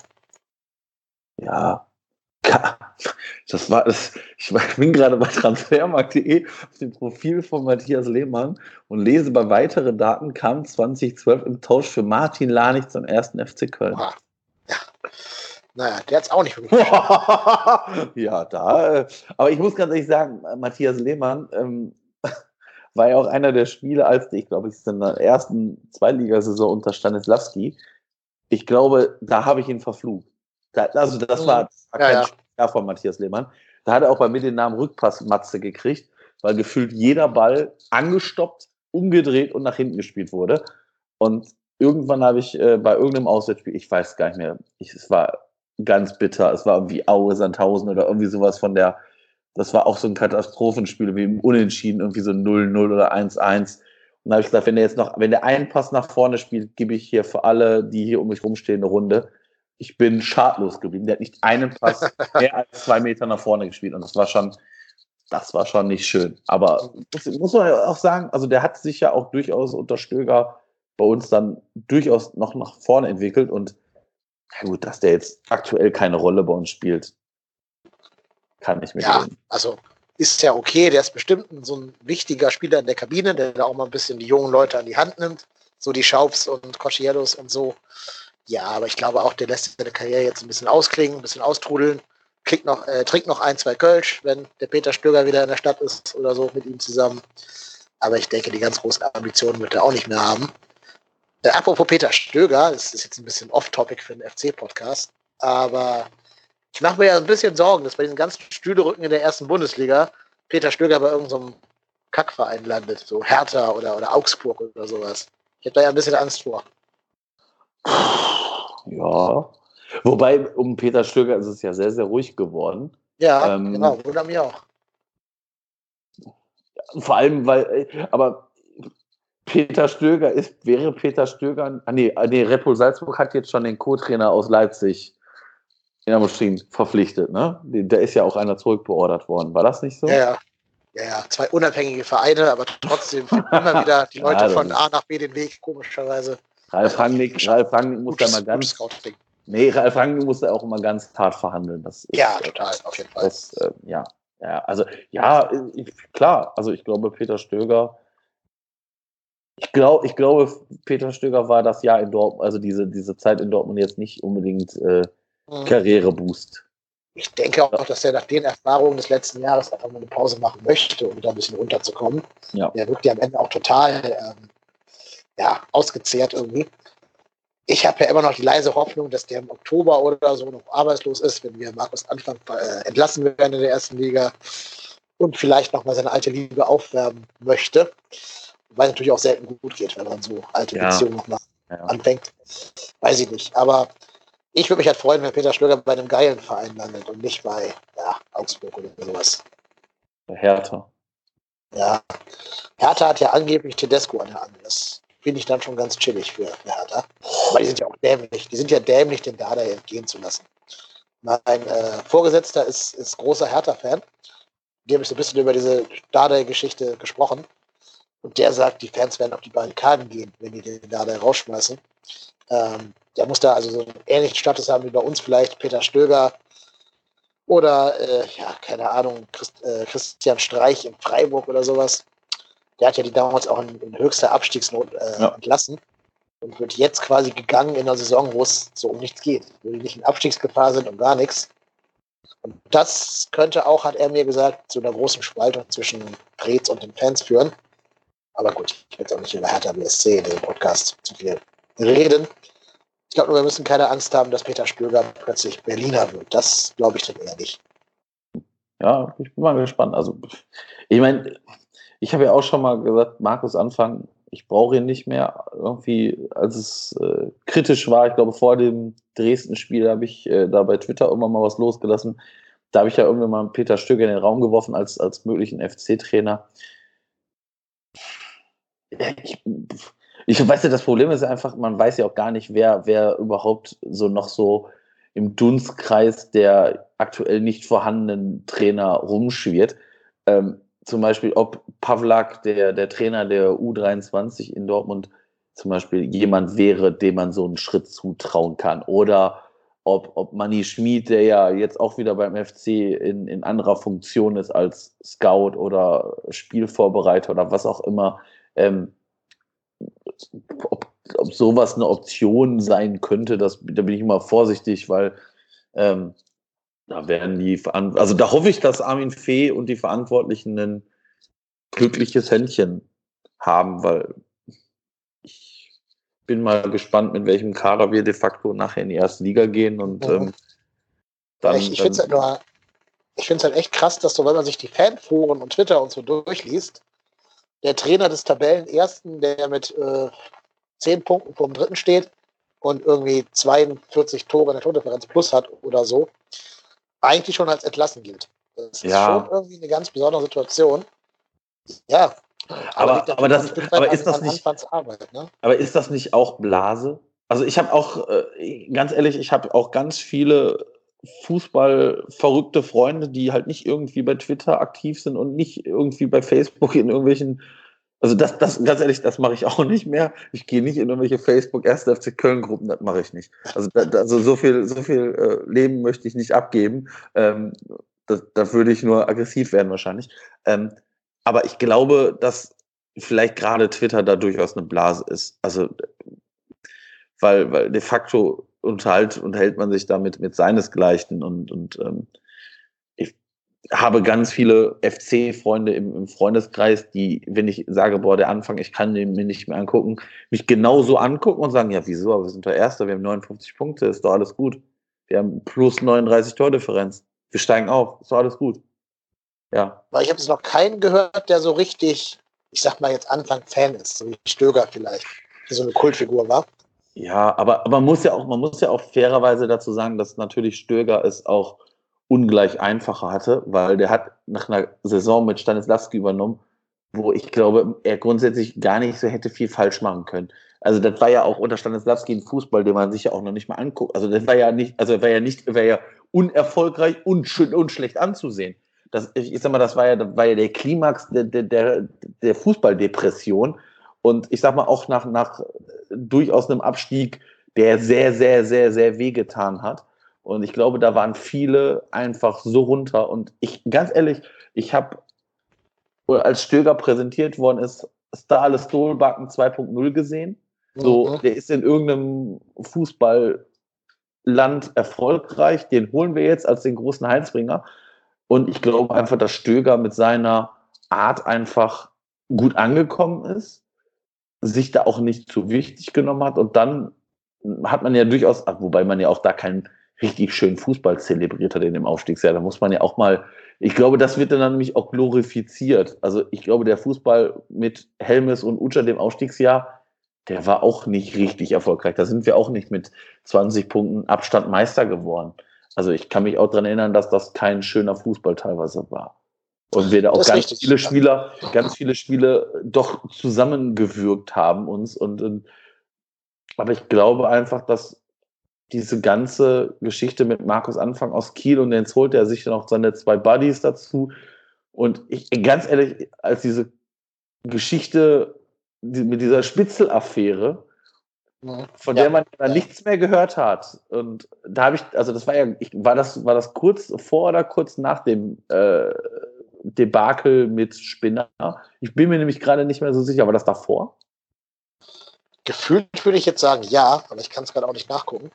Ja. Das war das. Ich bin gerade bei transfermarkt.de auf dem Profil von Matthias Lehmann und lese bei weiteren Daten kam 2012 im Tausch für Martin Lanich zum ersten FC Köln. Ja. Naja, der hat es auch nicht wirklich. ja, da. Äh, aber ich muss ganz ehrlich sagen, Matthias Lehmann ähm, war ja auch einer der Spiele, als ich glaube, ich ist in der ersten Zweitligasaison unter Stanislawski. Ich glaube, da habe ich ihn verflucht. Da, also das war, das war kein ja, ja. von Matthias Lehmann. Da hat er auch bei mir den Namen Rückpassmatze gekriegt, weil gefühlt jeder Ball angestoppt, umgedreht und nach hinten gespielt wurde. Und irgendwann habe ich äh, bei irgendeinem Auswärtsspiel, ich weiß gar nicht mehr, ich, es war ganz bitter. Es war irgendwie Aue Sandhausen oder irgendwie sowas von der das war auch so ein Katastrophenspiel, wie im Unentschieden, irgendwie so 0-0 oder 1-1. Und da habe ich gesagt, wenn der jetzt noch, wenn der einen Pass nach vorne spielt, gebe ich hier für alle, die hier um mich rumstehen, eine Runde. Ich bin schadlos geblieben. Der hat nicht einen Pass mehr als zwei Meter nach vorne gespielt. Und das war schon, das war schon nicht schön. Aber muss, muss man ja auch sagen, also der hat sich ja auch durchaus unter Stöger bei uns dann durchaus noch nach vorne entwickelt. Und ja gut, dass der jetzt aktuell keine Rolle bei uns spielt, kann ich mir Ja, geben. also ist ja okay, der ist bestimmt so ein wichtiger Spieler in der Kabine, der da auch mal ein bisschen die jungen Leute an die Hand nimmt, so die Schaubs und Cochieros und so. Ja, aber ich glaube auch, der lässt seine Karriere jetzt ein bisschen ausklingen, ein bisschen austrudeln, kriegt noch, äh, trinkt noch ein, zwei Kölsch, wenn der Peter Stöger wieder in der Stadt ist oder so mit ihm zusammen. Aber ich denke, die ganz großen Ambitionen wird er auch nicht mehr haben. Äh, apropos Peter Stöger, das ist jetzt ein bisschen off-topic für den FC-Podcast, aber ich mache mir ja ein bisschen Sorgen, dass bei diesen ganzen Stühlerücken in der ersten Bundesliga Peter Stöger bei irgendeinem so Kackverein landet, so Hertha oder, oder Augsburg oder sowas. Ich habe da ja ein bisschen Angst vor. Ja. Wobei, um Peter Stöger ist es ja sehr, sehr ruhig geworden. Ja, ähm, genau, wundert mich auch. Vor allem, weil, aber Peter Stöger ist, wäre Peter Stöger, ah nee, ah, nee Repul Salzburg hat jetzt schon den Co-Trainer aus Leipzig in Maschinen verpflichtet, ne? Da ist ja auch einer zurückbeordert worden. War das nicht so? Ja, ja. Ja, ja, zwei unabhängige Vereine, aber trotzdem immer wieder die Leute ja, von A nach B den Weg, komischerweise. Ralf Rangnick, Ralf Rangnick muss da mal ganz. Nee, Ralf Rangnick muss da auch immer ganz hart verhandeln. Das ist, ja, total, auf jeden Fall. Das, äh, ja, ja, also ja, klar. Also ich glaube, Peter Stöger ich, glaub, ich glaube, Peter Stöger war das Jahr in Dortmund, also diese, diese Zeit in Dortmund jetzt nicht unbedingt äh. Karriereboost. Ich denke auch, dass er nach den Erfahrungen des letzten Jahres einfach mal eine Pause machen möchte, um da ein bisschen runterzukommen. Ja. Der wirkt ja am Ende auch total ähm, ja, ausgezehrt irgendwie. Ich habe ja immer noch die leise Hoffnung, dass der im Oktober oder so noch arbeitslos ist, wenn wir Markus Anfang äh, entlassen werden in der ersten Liga und vielleicht nochmal seine alte Liebe aufwärmen möchte. Weil es natürlich auch selten gut geht, wenn man so alte ja. Beziehungen nochmal ja. anfängt. Weiß ich nicht. Aber ich würde mich halt freuen, wenn Peter Schlöger bei einem geilen Verein landet und nicht bei ja, Augsburg oder sowas. Hertha. Ja. Hertha hat ja angeblich Tedesco an der Hand. Das finde ich dann schon ganz chillig für, Hertha. Weil die sind ja auch dämlich. Die sind ja dämlich, den Dada entgehen zu lassen. Mein äh, Vorgesetzter ist, ist großer Hertha-Fan. Die habe ich so ein bisschen über diese Dada-Geschichte gesprochen. Und der sagt, die Fans werden auf die Barrikaden gehen, wenn die den Dada rausschmeißen. Ähm, der muss da also so einen ähnlichen Status haben wie bei uns vielleicht Peter Stöger oder, äh, ja, keine Ahnung, Christ, äh, Christian Streich in Freiburg oder sowas. Der hat ja die damals auch in, in höchster Abstiegsnot äh, ja. entlassen und wird jetzt quasi gegangen in einer Saison, wo es so um nichts geht, wo die nicht in Abstiegsgefahr sind und gar nichts. Und das könnte auch, hat er mir gesagt, zu einer großen Spaltung zwischen Preetz und den Fans führen. Aber gut, ich will jetzt auch nicht über Hertha BSC in dem Podcast zu viel reden. Ich glaube wir müssen keine Angst haben, dass Peter Stöger plötzlich Berliner wird. Das glaube ich dann eher nicht. Ja, ich bin mal gespannt. Also, ich meine, ich habe ja auch schon mal gesagt, Markus Anfang, ich brauche ihn nicht mehr. Irgendwie, als es äh, kritisch war, ich glaube, vor dem Dresden-Spiel habe ich äh, da bei Twitter irgendwann mal was losgelassen. Da habe ich ja irgendwann mal Peter Stöger in den Raum geworfen als, als möglichen FC-Trainer. Ich, ich weiß ja, das Problem ist einfach, man weiß ja auch gar nicht, wer, wer überhaupt so noch so im Dunstkreis der aktuell nicht vorhandenen Trainer rumschwirrt. Ähm, zum Beispiel, ob Pavlak, der, der Trainer der U23 in Dortmund, zum Beispiel jemand wäre, dem man so einen Schritt zutrauen kann. Oder ob, ob Manni Schmid, der ja jetzt auch wieder beim FC in, in anderer Funktion ist als Scout oder Spielvorbereiter oder was auch immer, ähm, ob, ob sowas eine Option sein könnte, das, da bin ich immer vorsichtig, weil ähm, da werden die, also da hoffe ich, dass Armin Fee und die Verantwortlichen ein glückliches Händchen haben, weil ich bin mal gespannt, mit welchem Kader wir de facto nachher in die erste Liga gehen und mhm. ähm, dann. Ich, ich finde es halt, halt echt krass, dass so, wenn man sich die Fanforen und Twitter und so durchliest, der Trainer des Tabellenersten, der mit äh, 10 Punkten vom Dritten steht und irgendwie 42 Tore in der Tordifferenz plus hat oder so, eigentlich schon als entlassen gilt. Das ist ja. schon irgendwie eine ganz besondere Situation. Ja. Aber, aber, das, aber ist das nicht, Arbeit, ne? aber ist das nicht auch Blase? Also ich habe auch, äh, ganz ehrlich, ich habe auch ganz viele Fußball-verrückte Freunde, die halt nicht irgendwie bei Twitter aktiv sind und nicht irgendwie bei Facebook in irgendwelchen also das, das, ganz ehrlich, das mache ich auch nicht mehr. Ich gehe nicht in irgendwelche Facebook 1. FC Köln Gruppen, das mache ich nicht. Also, da, also so viel, so viel äh, Leben möchte ich nicht abgeben. Ähm, da, da würde ich nur aggressiv werden wahrscheinlich. Ähm, aber ich glaube, dass vielleicht gerade Twitter da durchaus eine Blase ist. Also weil, weil de facto unterhält, unterhält man sich damit mit seinesgleichen und, und ähm, habe ganz viele FC-Freunde im, im, Freundeskreis, die, wenn ich sage, boah, der Anfang, ich kann den mir nicht mehr angucken, mich genauso angucken und sagen, ja, wieso, aber wir sind der Erste, wir haben 59 Punkte, ist doch alles gut. Wir haben plus 39 Tordifferenz. Wir steigen auf, ist doch alles gut. Ja. Weil ich habe jetzt noch keinen gehört, der so richtig, ich sag mal jetzt Anfang Fan ist, so wie Stöger vielleicht, der so eine Kultfigur war. Ja, aber, aber man muss ja auch, man muss ja auch fairerweise dazu sagen, dass natürlich Stöger ist auch ungleich einfacher hatte, weil der hat nach einer Saison mit Stanislavski übernommen, wo ich glaube, er grundsätzlich gar nicht so hätte viel falsch machen können. Also das war ja auch unter Stanislavski ein Fußball, den man sich ja auch noch nicht mal anguckt. Also das war ja nicht, also war ja nicht, war ja unerfolgreich und, schön, und schlecht anzusehen. Das, ich sag mal, das war ja, das war ja der Klimax der, der, der Fußballdepression. Und ich sag mal, auch nach, nach durchaus einem Abstieg, der sehr, sehr, sehr, sehr wehgetan hat. Und ich glaube, da waren viele einfach so runter. Und ich, ganz ehrlich, ich habe, als Stöger präsentiert worden ist, Starle Stolbacken 2.0 gesehen. So, mhm. der ist in irgendeinem Fußballland erfolgreich. Den holen wir jetzt als den großen Heilsbringer. Und ich glaube einfach, dass Stöger mit seiner Art einfach gut angekommen ist, sich da auch nicht zu wichtig genommen hat. Und dann hat man ja durchaus, wobei man ja auch da keinen richtig schön Fußball zelebriert hat in dem Aufstiegsjahr. Da muss man ja auch mal, ich glaube, das wird dann nämlich auch glorifiziert. Also ich glaube, der Fußball mit Helmes und Ucha dem Aufstiegsjahr, der war auch nicht richtig erfolgreich. Da sind wir auch nicht mit 20 Punkten Abstand Meister geworden. Also ich kann mich auch daran erinnern, dass das kein schöner Fußball teilweise war. Und wir da auch ganz viele Spieler, ganz viele Spiele doch zusammengewürgt haben uns und, und aber ich glaube einfach, dass diese ganze Geschichte mit Markus Anfang aus Kiel und jetzt holt er sich noch seine zwei Buddies dazu. Und ich, ganz ehrlich, als diese Geschichte mit dieser Spitzelaffäre, von ja, der man ja. nichts mehr gehört hat. Und da habe ich, also das war ja, ich, war das, war das kurz vor oder kurz nach dem äh, Debakel mit Spinner? Ich bin mir nämlich gerade nicht mehr so sicher, war das davor? Gefühlt würde ich jetzt sagen, ja, aber ich kann es gerade auch nicht nachgucken.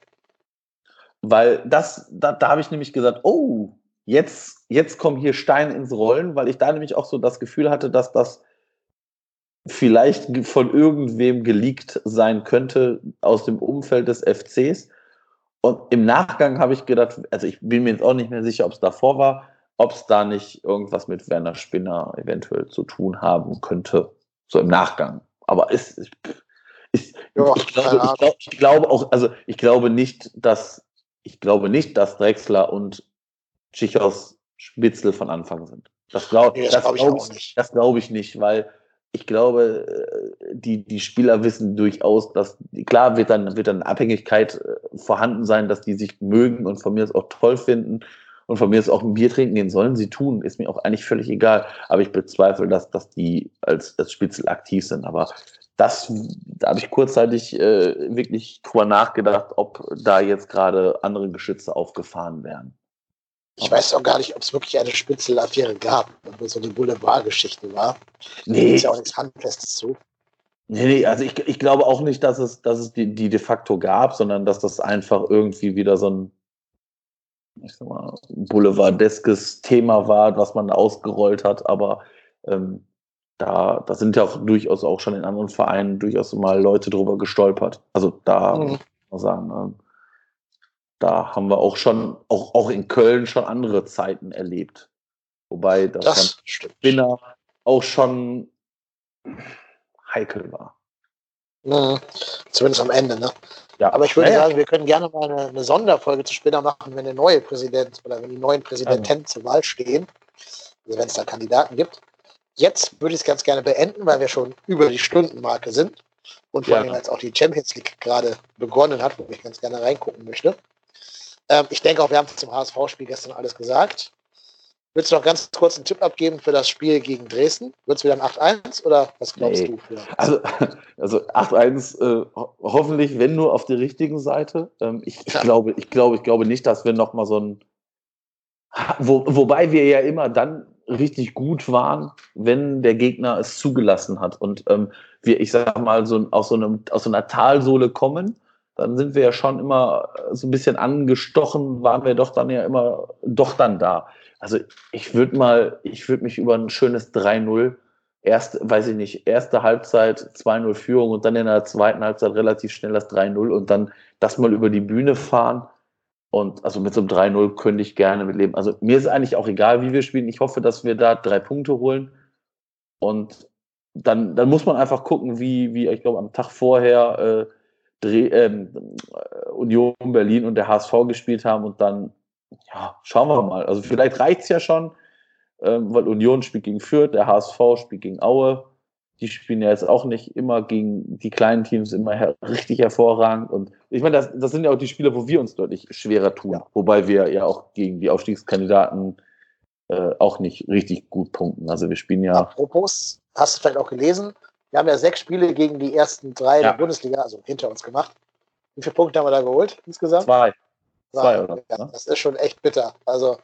Weil das, da, da habe ich nämlich gesagt, oh, jetzt, jetzt kommen hier Steine ins Rollen, weil ich da nämlich auch so das Gefühl hatte, dass das vielleicht von irgendwem geleakt sein könnte aus dem Umfeld des FCs. Und im Nachgang habe ich gedacht, also ich bin mir jetzt auch nicht mehr sicher, ob es davor war, ob es da nicht irgendwas mit Werner Spinner eventuell zu tun haben könnte. So im Nachgang. Aber ist, ist, ist ja, ich, glaube, ich, glaube, ich glaube auch, also ich glaube nicht, dass ich glaube nicht, dass Drexler und Tschichos Spitzel von Anfang sind. Das, glaub, nee, das, das glaube ich, glaub ich, das glaub ich nicht, weil ich glaube, äh, die, die Spieler wissen durchaus, dass, klar wird dann, wird dann Abhängigkeit äh, vorhanden sein, dass die sich mögen und von mir es auch toll finden und von mir es auch ein Bier trinken gehen sollen sie tun, ist mir auch eigentlich völlig egal. Aber ich bezweifle, dass, dass die als, als Spitzel aktiv sind. Aber das, da habe ich kurzzeitig äh, wirklich drüber nachgedacht, ob da jetzt gerade andere Geschütze aufgefahren werden. Ich weiß auch gar nicht, ob es wirklich eine Spitzelaffäre gab, ob es so eine Boulevardgeschichte war. Nee. Da ist ja auch nichts Handfestes zu. Nee, nee, also ich, ich glaube auch nicht, dass es, dass es die, die de facto gab, sondern dass das einfach irgendwie wieder so ein ich sag mal, boulevardeskes Thema war, was man ausgerollt hat, aber ähm, da, da sind ja auch durchaus auch schon in anderen Vereinen durchaus mal Leute drüber gestolpert. Also da mhm. muss man sagen, ähm, da haben wir auch schon, auch, auch in Köln schon andere Zeiten erlebt. Wobei das, das Spinner auch schon heikel war. Mhm. Zumindest am Ende, ne? Ja. Aber ich würde ja, sagen, wir können gerne mal eine, eine, Sonderfolge zu später machen, wenn der neue Präsident oder wenn die neuen Präsidenten ja. zur Wahl stehen. Also wenn es da Kandidaten gibt. Jetzt würde ich es ganz gerne beenden, weil wir schon über die Stundenmarke sind. Und vor allem, als auch die Champions League gerade begonnen hat, wo ich ganz gerne reingucken möchte. Ähm, ich denke auch, wir haben zum HSV-Spiel gestern alles gesagt. Willst du noch ganz kurz einen Tipp abgeben für das Spiel gegen Dresden? Wird es wieder ein 8-1 oder was glaubst nee. du? Also, also 8-1 äh, hoffentlich, wenn nur auf der richtigen Seite. Ähm, ich, ja. glaube, ich, glaube, ich glaube nicht, dass wir nochmal so ein. Wo, wobei wir ja immer dann richtig gut waren, wenn der Gegner es zugelassen hat. Und ähm, wir, ich sag mal, so aus so, einem, aus so einer Talsohle kommen, dann sind wir ja schon immer so ein bisschen angestochen, waren wir doch dann ja immer doch dann da. Also ich würde mal, ich würde mich über ein schönes 3-0, erst, weiß ich nicht, erste Halbzeit 2-0 Führung und dann in der zweiten Halbzeit relativ schnell das 3-0 und dann das mal über die Bühne fahren. Und also mit so einem 3-0 könnte ich gerne mitleben. Also mir ist eigentlich auch egal, wie wir spielen. Ich hoffe, dass wir da drei Punkte holen. Und dann, dann muss man einfach gucken, wie, wie ich glaube, am Tag vorher äh, Dreh, ähm, Union Berlin und der HSV gespielt haben und dann ja, schauen wir mal. Also vielleicht reicht es ja schon, ähm, weil Union spielt gegen Fürth, der HSV spielt gegen Aue. Die spielen ja jetzt auch nicht immer gegen die kleinen Teams immer her richtig hervorragend. Und ich meine, das, das sind ja auch die Spiele, wo wir uns deutlich schwerer tun. Ja. Wobei wir ja auch gegen die Aufstiegskandidaten äh, auch nicht richtig gut punkten. Also wir spielen ja. Apropos, hast du vielleicht auch gelesen, wir haben ja sechs Spiele gegen die ersten drei ja. der Bundesliga, also hinter uns gemacht. Wie viele Punkte haben wir da geholt insgesamt? Zwei. Zwei, oder? Ja, ne? Das ist schon echt bitter. Also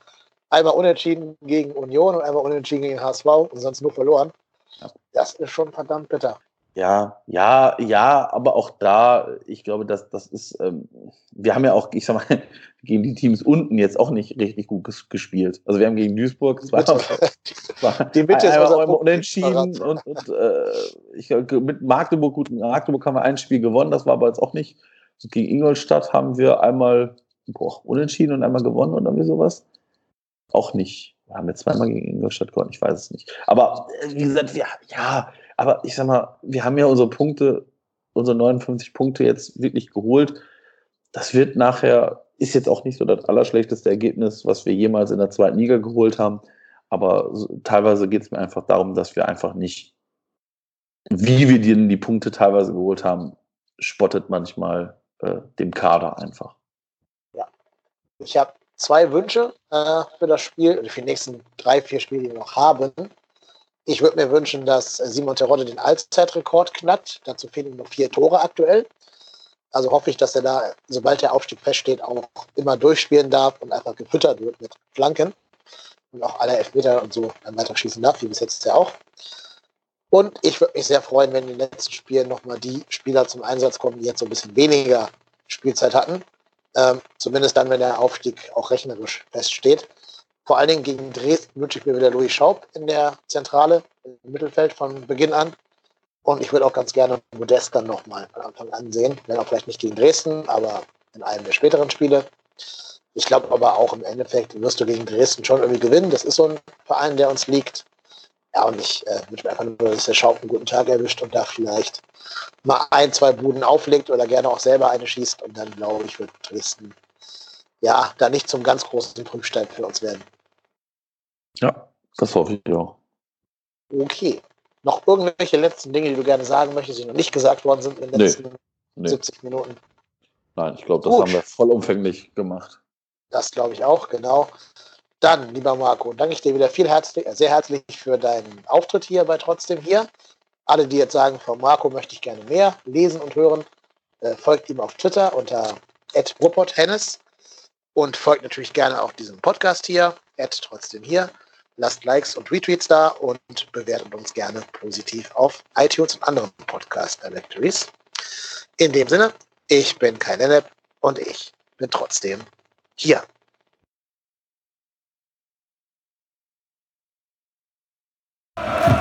einmal unentschieden gegen Union und einmal unentschieden gegen HSV und sonst nur verloren. Ja. Das ist schon verdammt bitter. Ja, ja, ja, aber auch da, ich glaube, dass das ist, ähm, wir haben ja auch, ich sag mal, gegen die Teams unten jetzt auch nicht richtig gut gespielt. Also wir haben gegen Duisburg zwei die Mitte ist einmal unentschieden und, und äh, ich, mit Magdeburg, gut, Magdeburg haben wir ein Spiel gewonnen, das war aber jetzt auch nicht. Gegen Ingolstadt haben wir einmal boah, unentschieden und einmal gewonnen oder wie sowas. Auch nicht. Wir haben jetzt zweimal gegen Ingolstadt gewonnen, ich weiß es nicht. Aber äh, wie gesagt, wir, ja, aber ich sag mal, wir haben ja unsere Punkte, unsere 59 Punkte jetzt wirklich geholt. Das wird nachher, ist jetzt auch nicht so das allerschlechteste Ergebnis, was wir jemals in der zweiten Liga geholt haben. Aber teilweise geht es mir einfach darum, dass wir einfach nicht, wie wir die, die Punkte teilweise geholt haben, spottet manchmal äh, dem Kader einfach. Ich habe zwei Wünsche äh, für das Spiel, oder für die nächsten drei, vier Spiele, die wir noch haben. Ich würde mir wünschen, dass Simon Terodde den Allzeitrekord knackt. Dazu fehlen ihm noch vier Tore aktuell. Also hoffe ich, dass er da, sobald der Aufstieg feststeht, auch immer durchspielen darf und einfach gefüttert wird mit Flanken. Und auch alle Elfmeter und so dann weiter schießen darf, wie bis jetzt ja auch. Und ich würde mich sehr freuen, wenn in den letzten Spielen nochmal die Spieler zum Einsatz kommen, die jetzt so ein bisschen weniger Spielzeit hatten. Ähm, zumindest dann, wenn der Aufstieg auch rechnerisch feststeht. Vor allen Dingen gegen Dresden wünsche ich mir wieder Louis Schaub in der Zentrale, im Mittelfeld von Beginn an. Und ich würde auch ganz gerne Modest dann nochmal von Anfang an sehen, wenn auch vielleicht nicht gegen Dresden, aber in einem der späteren Spiele. Ich glaube aber auch im Endeffekt wirst du gegen Dresden schon irgendwie gewinnen. Das ist so ein Verein, der uns liegt. Ja, und ich äh, wünsche mir einfach nur, dass der Schaub einen guten Tag erwischt und da vielleicht mal ein, zwei Buden auflegt oder gerne auch selber eine schießt. Und dann glaube ich, wird Dresden ja da nicht zum ganz großen Prüfstein für uns werden. Ja, das hoffe ich auch. Okay. Noch irgendwelche letzten Dinge, die du gerne sagen möchtest, die noch nicht gesagt worden sind in den letzten nee, nee. 70 Minuten? Nein, ich glaube, das Gut. haben wir vollumfänglich gemacht. Das glaube ich auch, genau. Dann, lieber Marco, danke ich dir wieder viel herzlich, sehr herzlich für deinen Auftritt hier bei Trotzdem hier. Alle, die jetzt sagen, von Marco möchte ich gerne mehr lesen und hören, äh, folgt ihm auf Twitter unter @ruperthennis und folgt natürlich gerne auch diesem Podcast hier, trotzdem hier. Lasst Likes und Retweets da und bewertet uns gerne positiv auf iTunes und anderen Podcast Directories. In dem Sinne, ich bin Kai Lennep und ich bin trotzdem hier. you